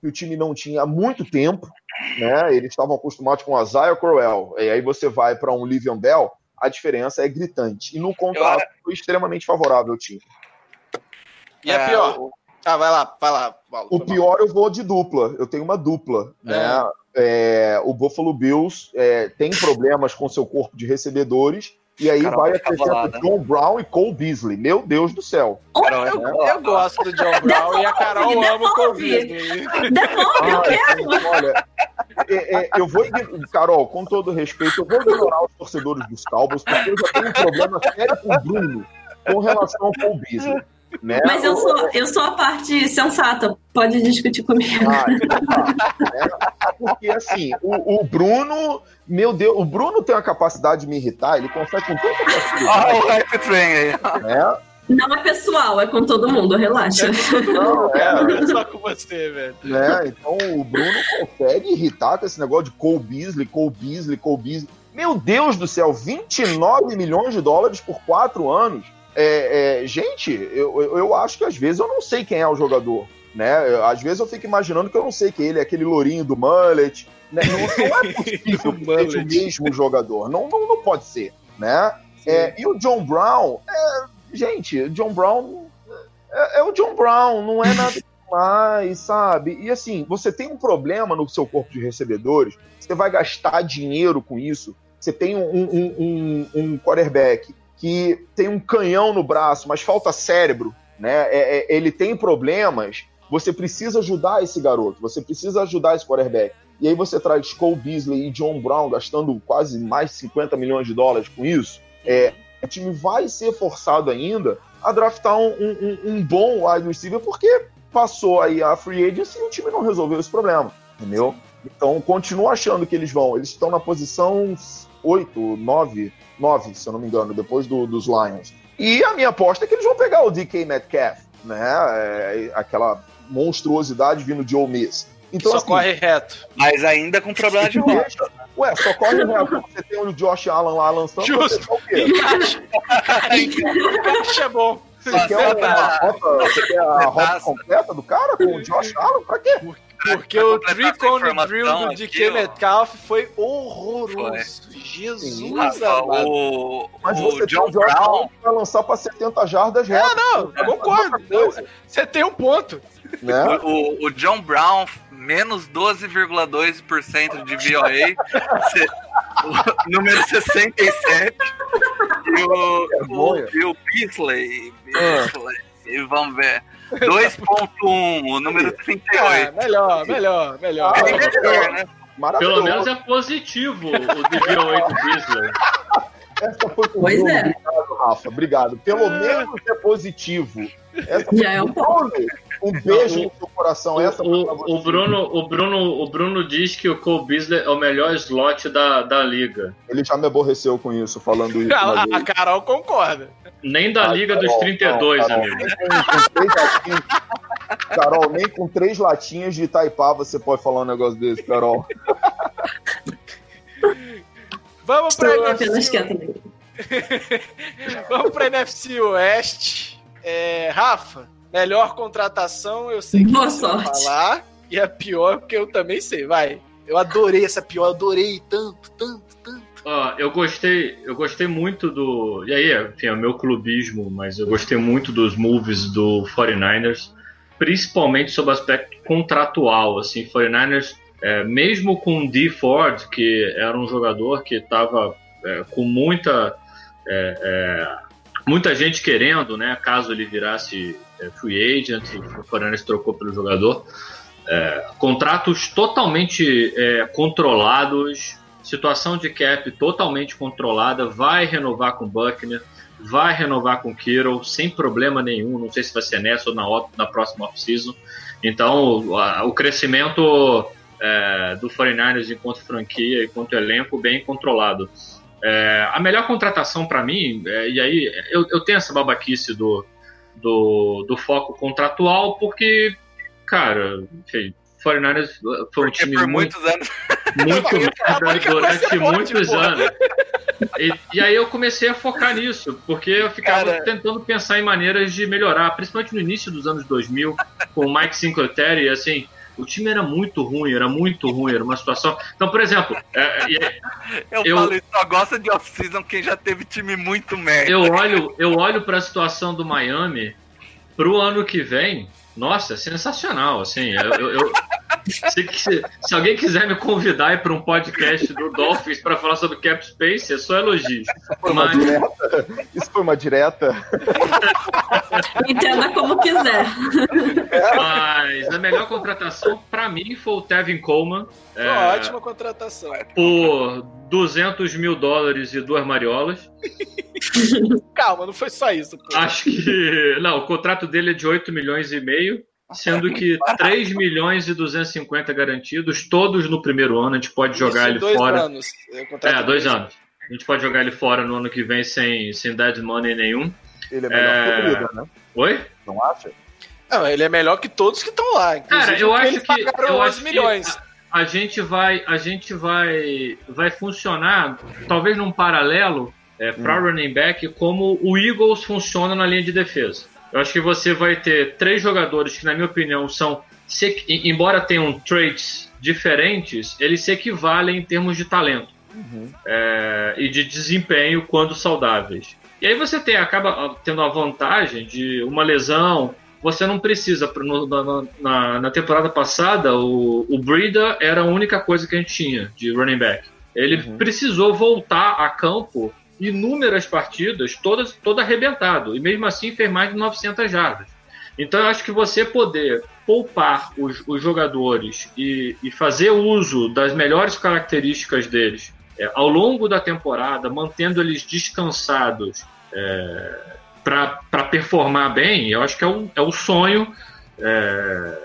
que o time não tinha há muito tempo, né? Eles estavam acostumados com a Isaiah Crowell. E aí você vai para um Livian Bell, a diferença é gritante. E no contrato foi extremamente favorável ao time. E a É, pior? o- Ah, vai lá, vai lá. Paulo, O pior eu vou de dupla. Eu tenho uma dupla, né? É, o Buffalo Bills é, tem problemas com seu corpo de recebedores. E aí Carol, vai acrescenta. John Brown e Cole Beasley. Meu Deus do céu. Carol, Eu, é- eu gosto do John Brown e a Carol Devolve, ama o devolve. Covid. Devolve, eu quero! olha, é, é, eu vou Carol, com todo respeito, eu vou ignorar os torcedores dos Cowboys, porque eu já tenho um problema sério com o Bruno com relação ao Cole Beasley. Né? Mas eu sou, eu sou a parte sensata, pode discutir comigo. Ah, então tá, né? Porque assim, o, o Bruno, meu Deus, o Bruno tem uma capacidade de me irritar, ele consegue com tanta Olha facilidade, o hype train aí. né? Não é pessoal, é com todo mundo, relaxa. Não, é, Não é só com você, velho. né? Então o Bruno consegue irritar com esse negócio de Cole Beasley, Cole Beasley, Cole Beasley. Meu Deus do céu, 29 milhões de dólares por quatro anos. É, é, gente, eu, eu, acho que às vezes eu não sei quem é o jogador. Né? Às vezes eu fico imaginando que eu não sei quem ele é, aquele lourinho do mullet. Né? Não, não é [LAUGHS] possível que seja o mesmo jogador. Não, não, não pode ser. Né? É, e o John Brown, é, gente, o John Brown é, é o John Brown, não é nada demais, sabe? E assim, você tem um problema no seu corpo de recebedores, você vai gastar dinheiro com isso. Você tem um, um, um, um quarterback que tem um canhão no braço, mas falta cérebro, né? É- é- ele tem problemas. Você precisa ajudar esse garoto, você precisa ajudar esse quarterback. E aí você traz Cole Beasley e John Brown gastando quase mais de 50 milhões de dólares com isso. É, o time vai ser forçado ainda a draftar um, um- um- um bom wide receiver porque passou aí a free agency e o time não resolveu esse problema, entendeu? Então, continuo achando que eles vão. Eles estão na posição 8, 9, 9, se eu não me engano, depois do- dos Lions. E a minha aposta é que eles vão pegar o DK Metcalf, né? É, aquela monstruosidade vindo de Ole Miss. Então, Só assim, corre reto. Mas ainda com problema de rota. Ué, só corre reto. Você tem o Josh Allen lá lançando, você Justo. quê? Encaixa. Encaixa é bom. Você quer Você uma tá- rota, você quer a você rota tá- completa do cara com o Josh Allen? Pra quê? Porque o informação Drill do DK. Metcalf foi horroroso. Jesus Sim. Rafa, amado. o, Mas o você John tem o Josh Brown, vai lançar pra 70 jardas reto. Ah, não, eu concordo. Não, Você tem um ponto. Né? o, o John Brown, menos 12,2% de VOA, o número 67. E o, o, Vergonha. e o Beasley, Beasley, e vamos ver, 2,1, o número É, 38. melhor, melhor, melhor. Ah, melhor, né? Pelo menos é positivo o DVOA do Beasley. Essa foi com Pois é. Obrigado, Rafa. Obrigado. Pelo menos é positivo. Essa Já é um Bruno, um beijo no seu coração. Essa O, você. o, Bruno, o, Bruno, o Bruno diz que o Cole Beasley é o melhor slot da, da liga. Ele já me aborreceu com isso, falando isso. A, a. Carol concorda. Nem da Ah, liga dos Carol, 32, não, Carol, amigo. nem com- com três latinhas- Carol, nem com três latinhas de Itaipá você pode falar um negócio desse, Carol. Vamos apenas NFC, [LAUGHS] vamos pra NFC Oeste. É, Rafa, melhor contratação, eu sei que Boa você vai sorte. falar. E a pior, porque eu também sei. Vai. Eu adorei essa pior, adorei tanto, tanto, tanto. Ó, eu gostei, eu gostei muito do. E aí, enfim, é o meu clubismo, mas eu gostei muito dos moves do 49ers, principalmente sob o aspecto contratual. Assim, 49ers, é, mesmo com Dee Ford, que era um jogador que estava com muita. é, é, muita gente querendo, né? Caso ele virasse é, free agent, o 49ers trocou pelo jogador. É, contratos totalmente é, controlados, situação de cap totalmente controlada, vai renovar com Buckner, vai renovar com Kittle sem problema nenhum, não sei se vai ser nessa ou na, na próxima off-season. Então, o, a- o crescimento é, do 49ers enquanto franquia, enquanto elenco, bem controlado. É, a melhor contratação para mim, é, e aí eu, eu tenho essa babaquice do, do, do foco contratual, porque, cara, enfim, 49ers foi um Porque time por muito muitos anos. Muito merda durante muitos anos. E, e aí eu comecei a focar nisso, porque eu ficava Cara. tentando pensar em maneiras de melhorar, principalmente no início dos anos 2000, com o Mike Singletary, assim, o time era muito ruim, era muito ruim, era uma situação... Então, por exemplo, é, é, Eu, Eu- falo, só gosta de off-season quem já teve time muito merda. eu olho, eu olho para a situação do Miami pro ano que vem. Nossa, sensacional, assim. Eu- eu- se, se- se alguém quiser me convidar para um podcast do Dolphins para falar sobre cap space, é só elogios. Foi uma Mas, direta? Isso foi uma direta? [LAUGHS] Entenda como quiser. mas a melhor contratação para mim foi o Tevin Coleman Foi é, uma ótima contratação. por 200 mil dólares e duas mariolas. Calma, não foi só isso. Pô. Acho que. Não, o contrato dele é de 8 milhões e meio, sendo que 3 milhões e 250 garantidos, todos no primeiro ano. A gente pode jogar Isso, ele dois fora. Anos. É, É, dois dele. anos. A gente pode jogar ele fora no ano que vem sem, sem dead money nenhum. Ele é melhor É. que o Brida, né? Oi? Não acha? Não, ele é melhor que todos que estão lá. Cara, eu acho que eu 11 acho que milhões. a, a gente vai a gente vai vai funcionar talvez num paralelo é, para running back como o Eagles funciona na linha de defesa. Eu acho que você vai ter três jogadores que na minha opinião são se- embora tenham traits diferentes, eles se equivalem em termos de talento é, e de desempenho quando saudáveis. E aí você tem, acaba tendo a vantagem de uma lesão. Você não precisa. no- na, na- temporada passada, o, o Brida era a única coisa que a gente tinha de running back. Ele precisou voltar a campo inúmeras partidas, todas, todo arrebentado. E mesmo assim fez mais de 900 jardas. Então eu acho que você poder poupar os, os jogadores e, e fazer uso das melhores características deles é, ao longo da temporada, mantendo eles descansados é, para performar bem, eu acho que é o, é o sonho é,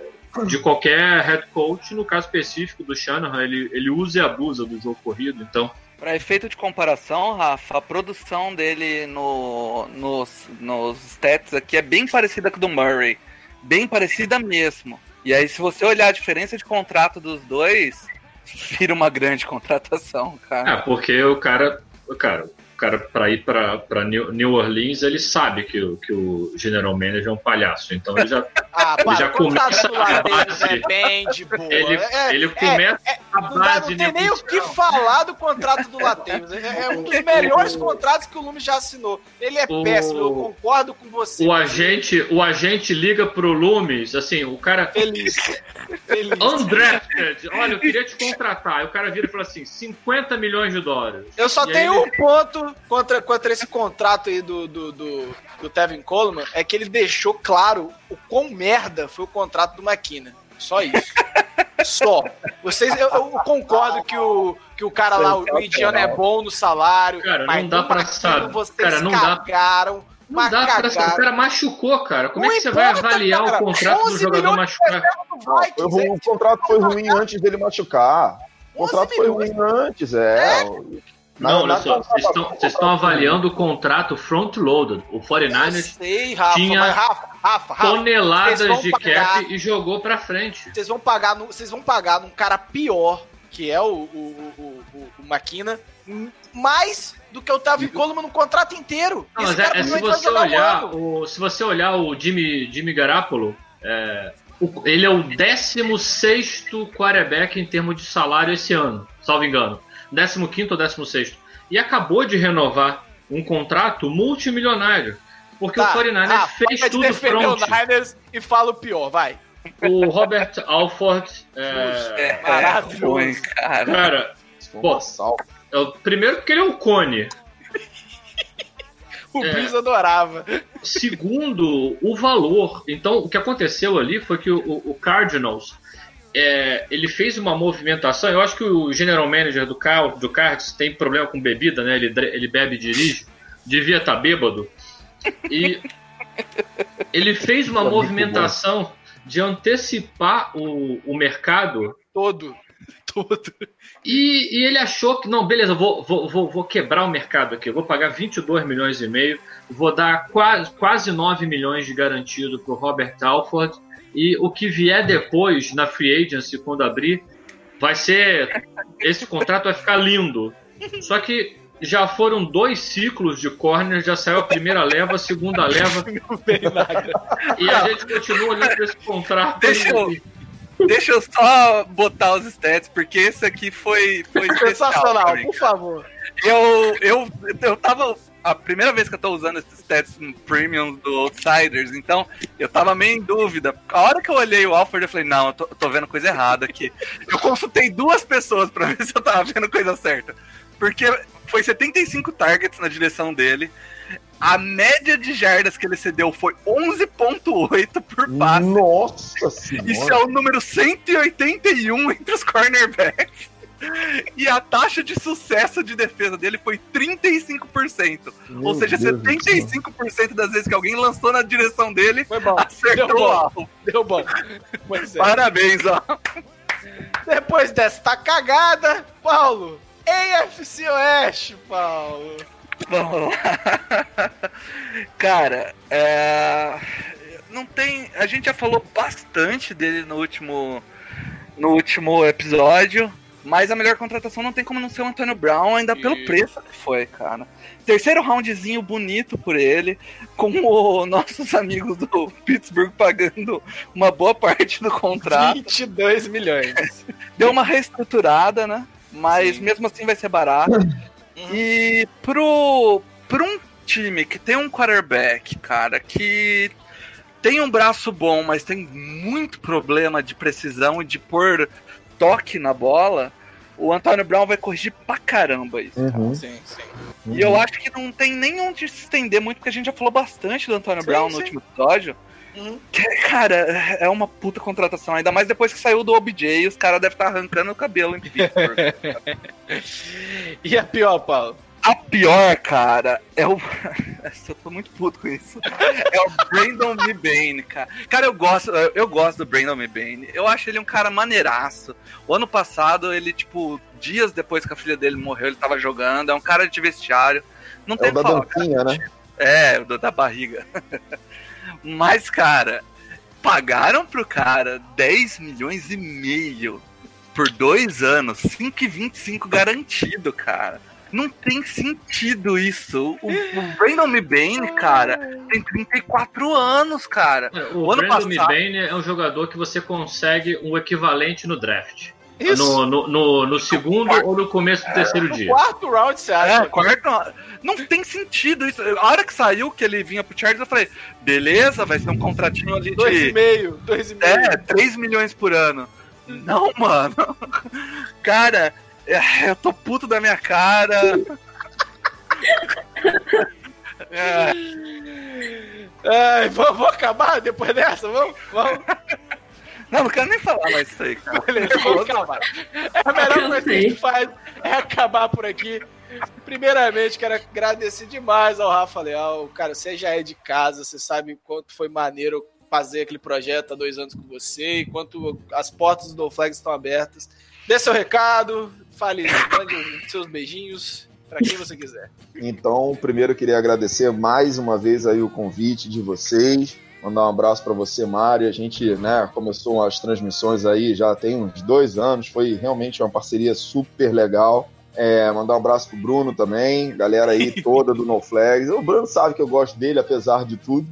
de qualquer head coach. No caso específico do Shanahan, ele, ele usa e abusa do jogo corrido. Então, Pra efeito de comparação, Rafa, a produção dele no, nos, nos stats aqui é bem parecida com a do Murray. Bem parecida mesmo. E aí, se você olhar a diferença de contrato dos dois, [LAUGHS] vira uma grande contratação, cara. é porque o cara, cara, cara para ir para New, New Orleans, ele sabe que, o- que o general manager é um palhaço. Então ele já, [LAUGHS] Ah, ele para, já contrato começa a base. é bem de boa. ele, É- ele é- começa a Não, dá, base não tem nem o que falar do contrato do Lateiros. [LAUGHS] É, é um dos melhores contratos que o Lume já assinou. Ele é O- péssimo, eu concordo com você. O agente, o agente liga pro Loomis, assim, o cara Feliz. Feliz. undrafted, olha, eu queria te contratar. Aí o cara vira e fala assim, 50 milhões de dólares. Eu só E tenho ele- um ponto contra, contra esse contrato aí do, do, do, do Tevin Coleman, é que ele deixou claro o quão merda foi o contrato do McKinnon. Só isso. [LAUGHS] Só. Vocês, eu, eu concordo que o, que o cara lá, o Indiano, é bom no salário. Cara, não dá pra saber. Vocês Cara, não dá- cagaram. Não mas dá pra O cara machucou, cara. Como é Não que você vai avaliar cara. o contrato do 11 jogador Não, hein? o contrato foi ruim antes dele machucar. O 11 contrato foi ruim antes, é. Na- Não, olha só, vocês estão, avaliando o contrato front-loaded. O Eu 49ers sei, Rafa, tinha Rafa, Rafa, toneladas de pagar- cap e jogou pra frente. vocês vão pagar, no- vocês vão pagar num cara pior, que é o, o, o, o, o Maquina, mais do que o Tavin Coleman no contrato inteiro. Não, Esse mas é, cara é se você um olhar o, se você olhar o Jimmy, Jimmy Garapolo, é, ele é o 16 quarterback em termos de salário esse ano, salvo engano. 15 ou 16. E acabou de renovar um contrato multimilionário. Porque o 49ers ah, fez tudo front. o Niners e fala o pior, vai. O Robert Alford, é, É, maravilhoso. ruim, cara. cara, assalto. é o- primeiro porque ele é o cone. [LAUGHS] O É. Breeze adorava. Segundo, o valor. Então, o que aconteceu ali foi que o, o Cardinals é, ele fez uma movimentação. Eu acho que o general manager do, Car do Cards tem problema com bebida, né? Ele, ele bebe e dirige. Devia estar bêbado. E [LAUGHS] ele fez uma É movimentação de antecipar o, o mercado Todo. Todo. e, e ele achou que, não, beleza, vou, vou, vou, vou quebrar o mercado aqui, eu vou pagar 22 milhões e meio, vou dar quase, quase 9 milhões de garantido para o Robert Alford, e o que vier depois na free agency, quando abrir, vai ser. Esse contrato vai ficar lindo. Só que já foram dois ciclos de corner, já saiu a primeira leva, a segunda leva, [LAUGHS] Não veio nada. e a gente continua olhando para esse contrato. Deixa eu- Deixa eu só botar os stats, porque esse aqui foi, foi. [LAUGHS] Sensacional, pra por favor. Eu, eu, eu tava. A primeira vez que eu tô usando esses stats premium do Outsiders, então eu tava meio em dúvida. A hora que eu olhei o Alfred, eu falei, não, eu tô, eu tô vendo coisa errada aqui. Eu consultei duas pessoas pra [LAUGHS] ver se eu tava vendo coisa certa. Porque foi 75 targets na direção dele. A média de jardas que ele cedeu foi 11.8 por passe. Nossa senhora. Isso é o número 181 entre os cornerbacks. E a taxa de sucesso de defesa dele foi 35%. Meu Ou seja, Deus do céu. 75% das vezes que alguém lançou na direção dele, Foi bom. acertou Deu o bom. alvo. Deu bom. Pois é. Parabéns, ó. Depois desta cagada, Paulo. AFC Oeste, Paulo. Vamos lá. Cara, é... não tem. A gente já falou bastante dele no último, no último episódio. Mas a melhor contratação não tem como não ser o Antônio Brown, ainda pelo Isso. preço que foi, cara. Terceiro roundzinho bonito por ele, com os nossos amigos do [LAUGHS] Pittsburgh pagando uma boa parte do contrato. 22 milhões. [LAUGHS] Deu uma reestruturada, né? Mas Sim. mesmo assim vai ser barato. E pro, pro um time que tem um quarterback, cara, que tem um braço bom, mas tem muito problema de precisão e de pôr toque na bola, o Antônio Brown vai corrigir pra caramba isso. Uhum. Sim, sim. E eu acho que não tem nem onde se estender muito, porque a gente já falou bastante do Antônio Sim, Brown sim. no último episódio. Uhum. Que, cara, é uma puta contratação. Ainda mais depois que saiu do OBJ, os caras devem estar arrancando o cabelo em Pittsburgh. [LAUGHS] E a pior, Paulo? A pior, cara, é o. [LAUGHS] eu tô muito puto com isso. É o Brandon Mebane, cara. Cara, eu gosto, eu gosto do Brandon Mebane. Eu acho ele um cara maneiraço. O ano passado, ele, tipo, dias depois que a filha dele morreu, ele tava jogando. É um cara de vestiário. Não É tem o da falar. né? É, o do- da barriga. [LAUGHS] Mas, cara, pagaram pro cara 10 milhões e meio por dois anos, 5,25 garantido, cara. Não tem sentido isso. O, o Brandon Mebane, cara, tem 34 anos, cara. O, O ano Brandon passado- Mebane é um jogador que você consegue um equivalente no draft. Isso. No, no, no, no segundo ou no começo do terceiro No dia. quarto round, você acha? É, quarto. Não tem sentido isso. A hora que saiu que ele vinha pro Chargers, eu falei, beleza, vai ser um contratinho ali Dois e de. meio, dois e meio. É, 3 milhões por ano. Não, mano. [LAUGHS] Cara, é, eu tô puto da minha cara. [LAUGHS] É, Ai, vamos, vamos acabar depois dessa? Vamos? Vamos? não, não quero nem falar mais isso aí, cara. Beleza, vamos acabar. É a melhor coisa que a gente faz é acabar por aqui. Primeiramente, quero agradecer demais ao Rafa Leal. Cara, você já é de casa, você sabe quanto foi maneiro fazer aquele projeto há dois anos com você e quanto as portas do No Flags estão abertas. Dê seu recado, fale, mande seus beijinhos pra quem você quiser. Então, primeiro eu queria agradecer mais uma vez aí o convite de vocês. Mandar um abraço para você, Mário. A gente né, começou as transmissões aí já tem uns dois anos. Foi realmente uma parceria super legal. É, mandar um abraço pro Bruno também, galera aí toda do No Flags. O Bruno sabe que eu gosto dele, apesar de tudo.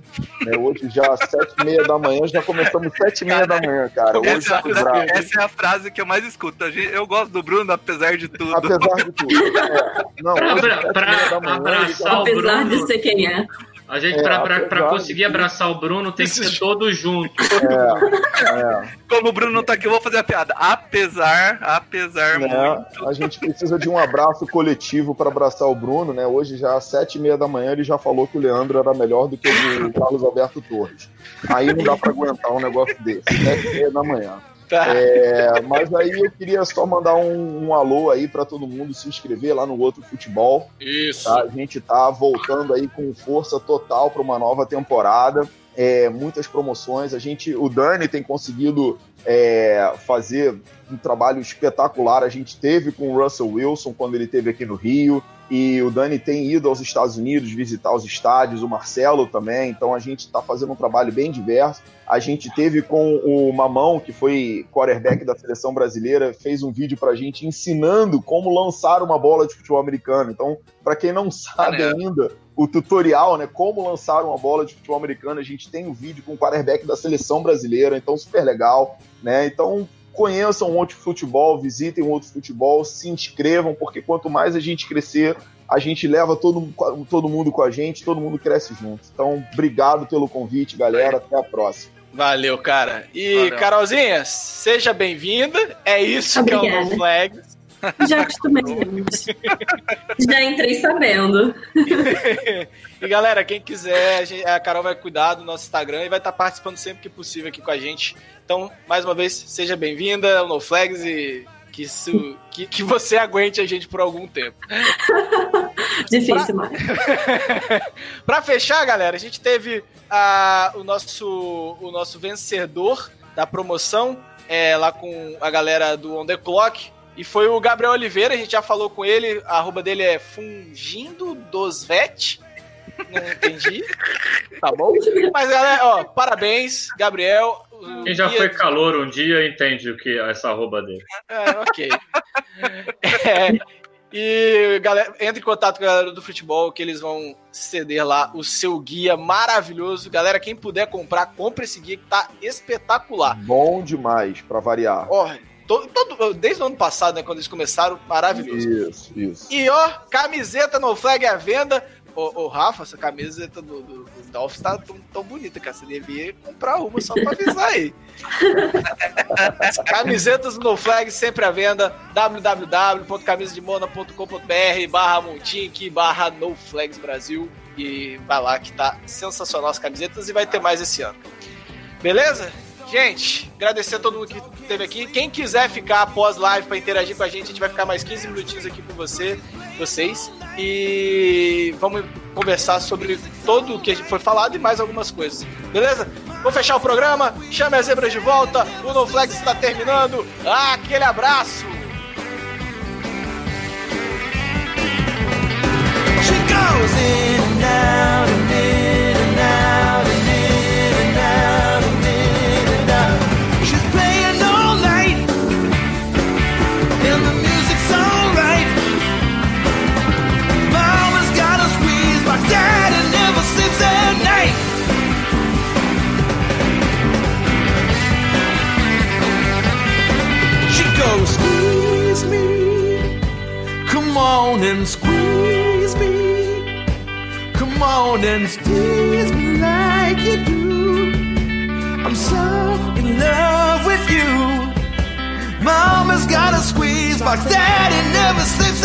né? hoje já sete e meia da manhã, já começamos sete e meia da manhã, cara. Hoje Essa, tô bravo. essa é a frase que eu mais escuto. A gente- Eu gosto do Bruno, apesar de tudo. Apesar de tudo. É, não, Pra- pra- e pra meia da manhã, abraçar já- o Apesar Bruno. de ser quem é. A gente, É, pra, pra, pra apesar conseguir abraçar o Bruno, tem que ser todos juntos. [LAUGHS] é, é. Como o Bruno não tá aqui, eu vou fazer a piada. Apesar, apesar né? muito. A gente precisa de um abraço coletivo para abraçar o Bruno, né? Hoje já às sete e meia da manhã ele já falou que o Leandro era melhor do que o Carlos Alberto Torres. Aí não dá para aguentar um negócio desse, sete e meia da manhã. Tá? É, mas aí eu queria só mandar um, um alô aí para todo mundo se inscrever lá no outro futebol. Isso. Tá? A gente tá voltando aí com força total para uma nova temporada. É, muitas promoções. A gente, o Dani tem conseguido é, fazer um trabalho espetacular. A gente teve com o Russell Wilson quando ele esteve aqui no Rio. E o Dani tem ido aos Estados Unidos visitar os estádios, o Marcelo também. Então a gente está fazendo um trabalho bem diverso. A gente teve com o Mamão, que foi quarterback da seleção brasileira, fez um vídeo pra gente ensinando como lançar uma bola de futebol americano. Então, para quem não sabe ainda, o tutorial, né, como lançar uma bola de futebol americano, a gente tem um vídeo com o quarterback da seleção brasileira, então super legal, né? Então, conheçam o Outro Futebol, visitem o Outro Futebol, se inscrevam, porque quanto mais a gente crescer, a gente leva todo, todo mundo com a gente, todo mundo cresce junto. Então, obrigado pelo convite, galera. Até a próxima. Valeu, cara. E, Valeu. Carolzinha, seja bem-vinda. É isso que é o Obrigada. No Flags. [LAUGHS] Já acostumei. Já entrei sabendo. [LAUGHS] E galera, quem quiser, a Carol vai cuidar do nosso Instagram e vai estar participando sempre que possível aqui com a gente. Então, mais uma vez, seja bem-vinda ao No Flags e que, isso, que, que você aguente a gente por algum tempo. [LAUGHS] Difícil, Mário. [LAUGHS] Pra fechar, galera, a gente teve o, nosso, o nosso vencedor da promoção é, lá com a galera do On The Clock. E foi o Gabriel Oliveira, a gente já falou com ele, a arroba dele é Fungindo dos Vet. Não entendi. [LAUGHS] Tá bom? Mas galera, ó, parabéns, Gabriel. Quem já foi calor um dia entende o que é essa arroba dele. É, ok. [LAUGHS] É, e galera, entre em contato com a galera do futebol que eles vão ceder lá o seu guia maravilhoso. Galera, quem puder comprar, compre esse guia que tá espetacular. Bom demais, pra variar. Ó, todo, todo- desde o ano passado, né, quando eles começaram, maravilhoso. Isso, isso. E ó, camiseta no flag à venda. Ô, ô, Rafa, essa camiseta do, do, do Dolphins tá tão, tão bonita, cara. Você devia comprar uma só pra avisar aí. [LAUGHS] As camisetas no flag sempre à venda. www.camisademona.com.br barra Montink barra No Flags Brasil. E vai lá que tá sensacional as camisetas e vai ter mais esse ano. Beleza? Gente, agradecer a todo mundo que esteve aqui. Quem quiser ficar após live para interagir com a gente, a gente vai ficar mais 15 minutinhos aqui com você, vocês. E vamos conversar sobre tudo o que foi falado e mais algumas coisas. Beleza? Vou fechar o programa. Chame as zebras de volta. O No Flex está terminando. Ah, aquele abraço. She goes in and squeeze me. Come on and squeeze me like you do. I'm so in love with you. Mama's got a squeeze box, daddy never sleeps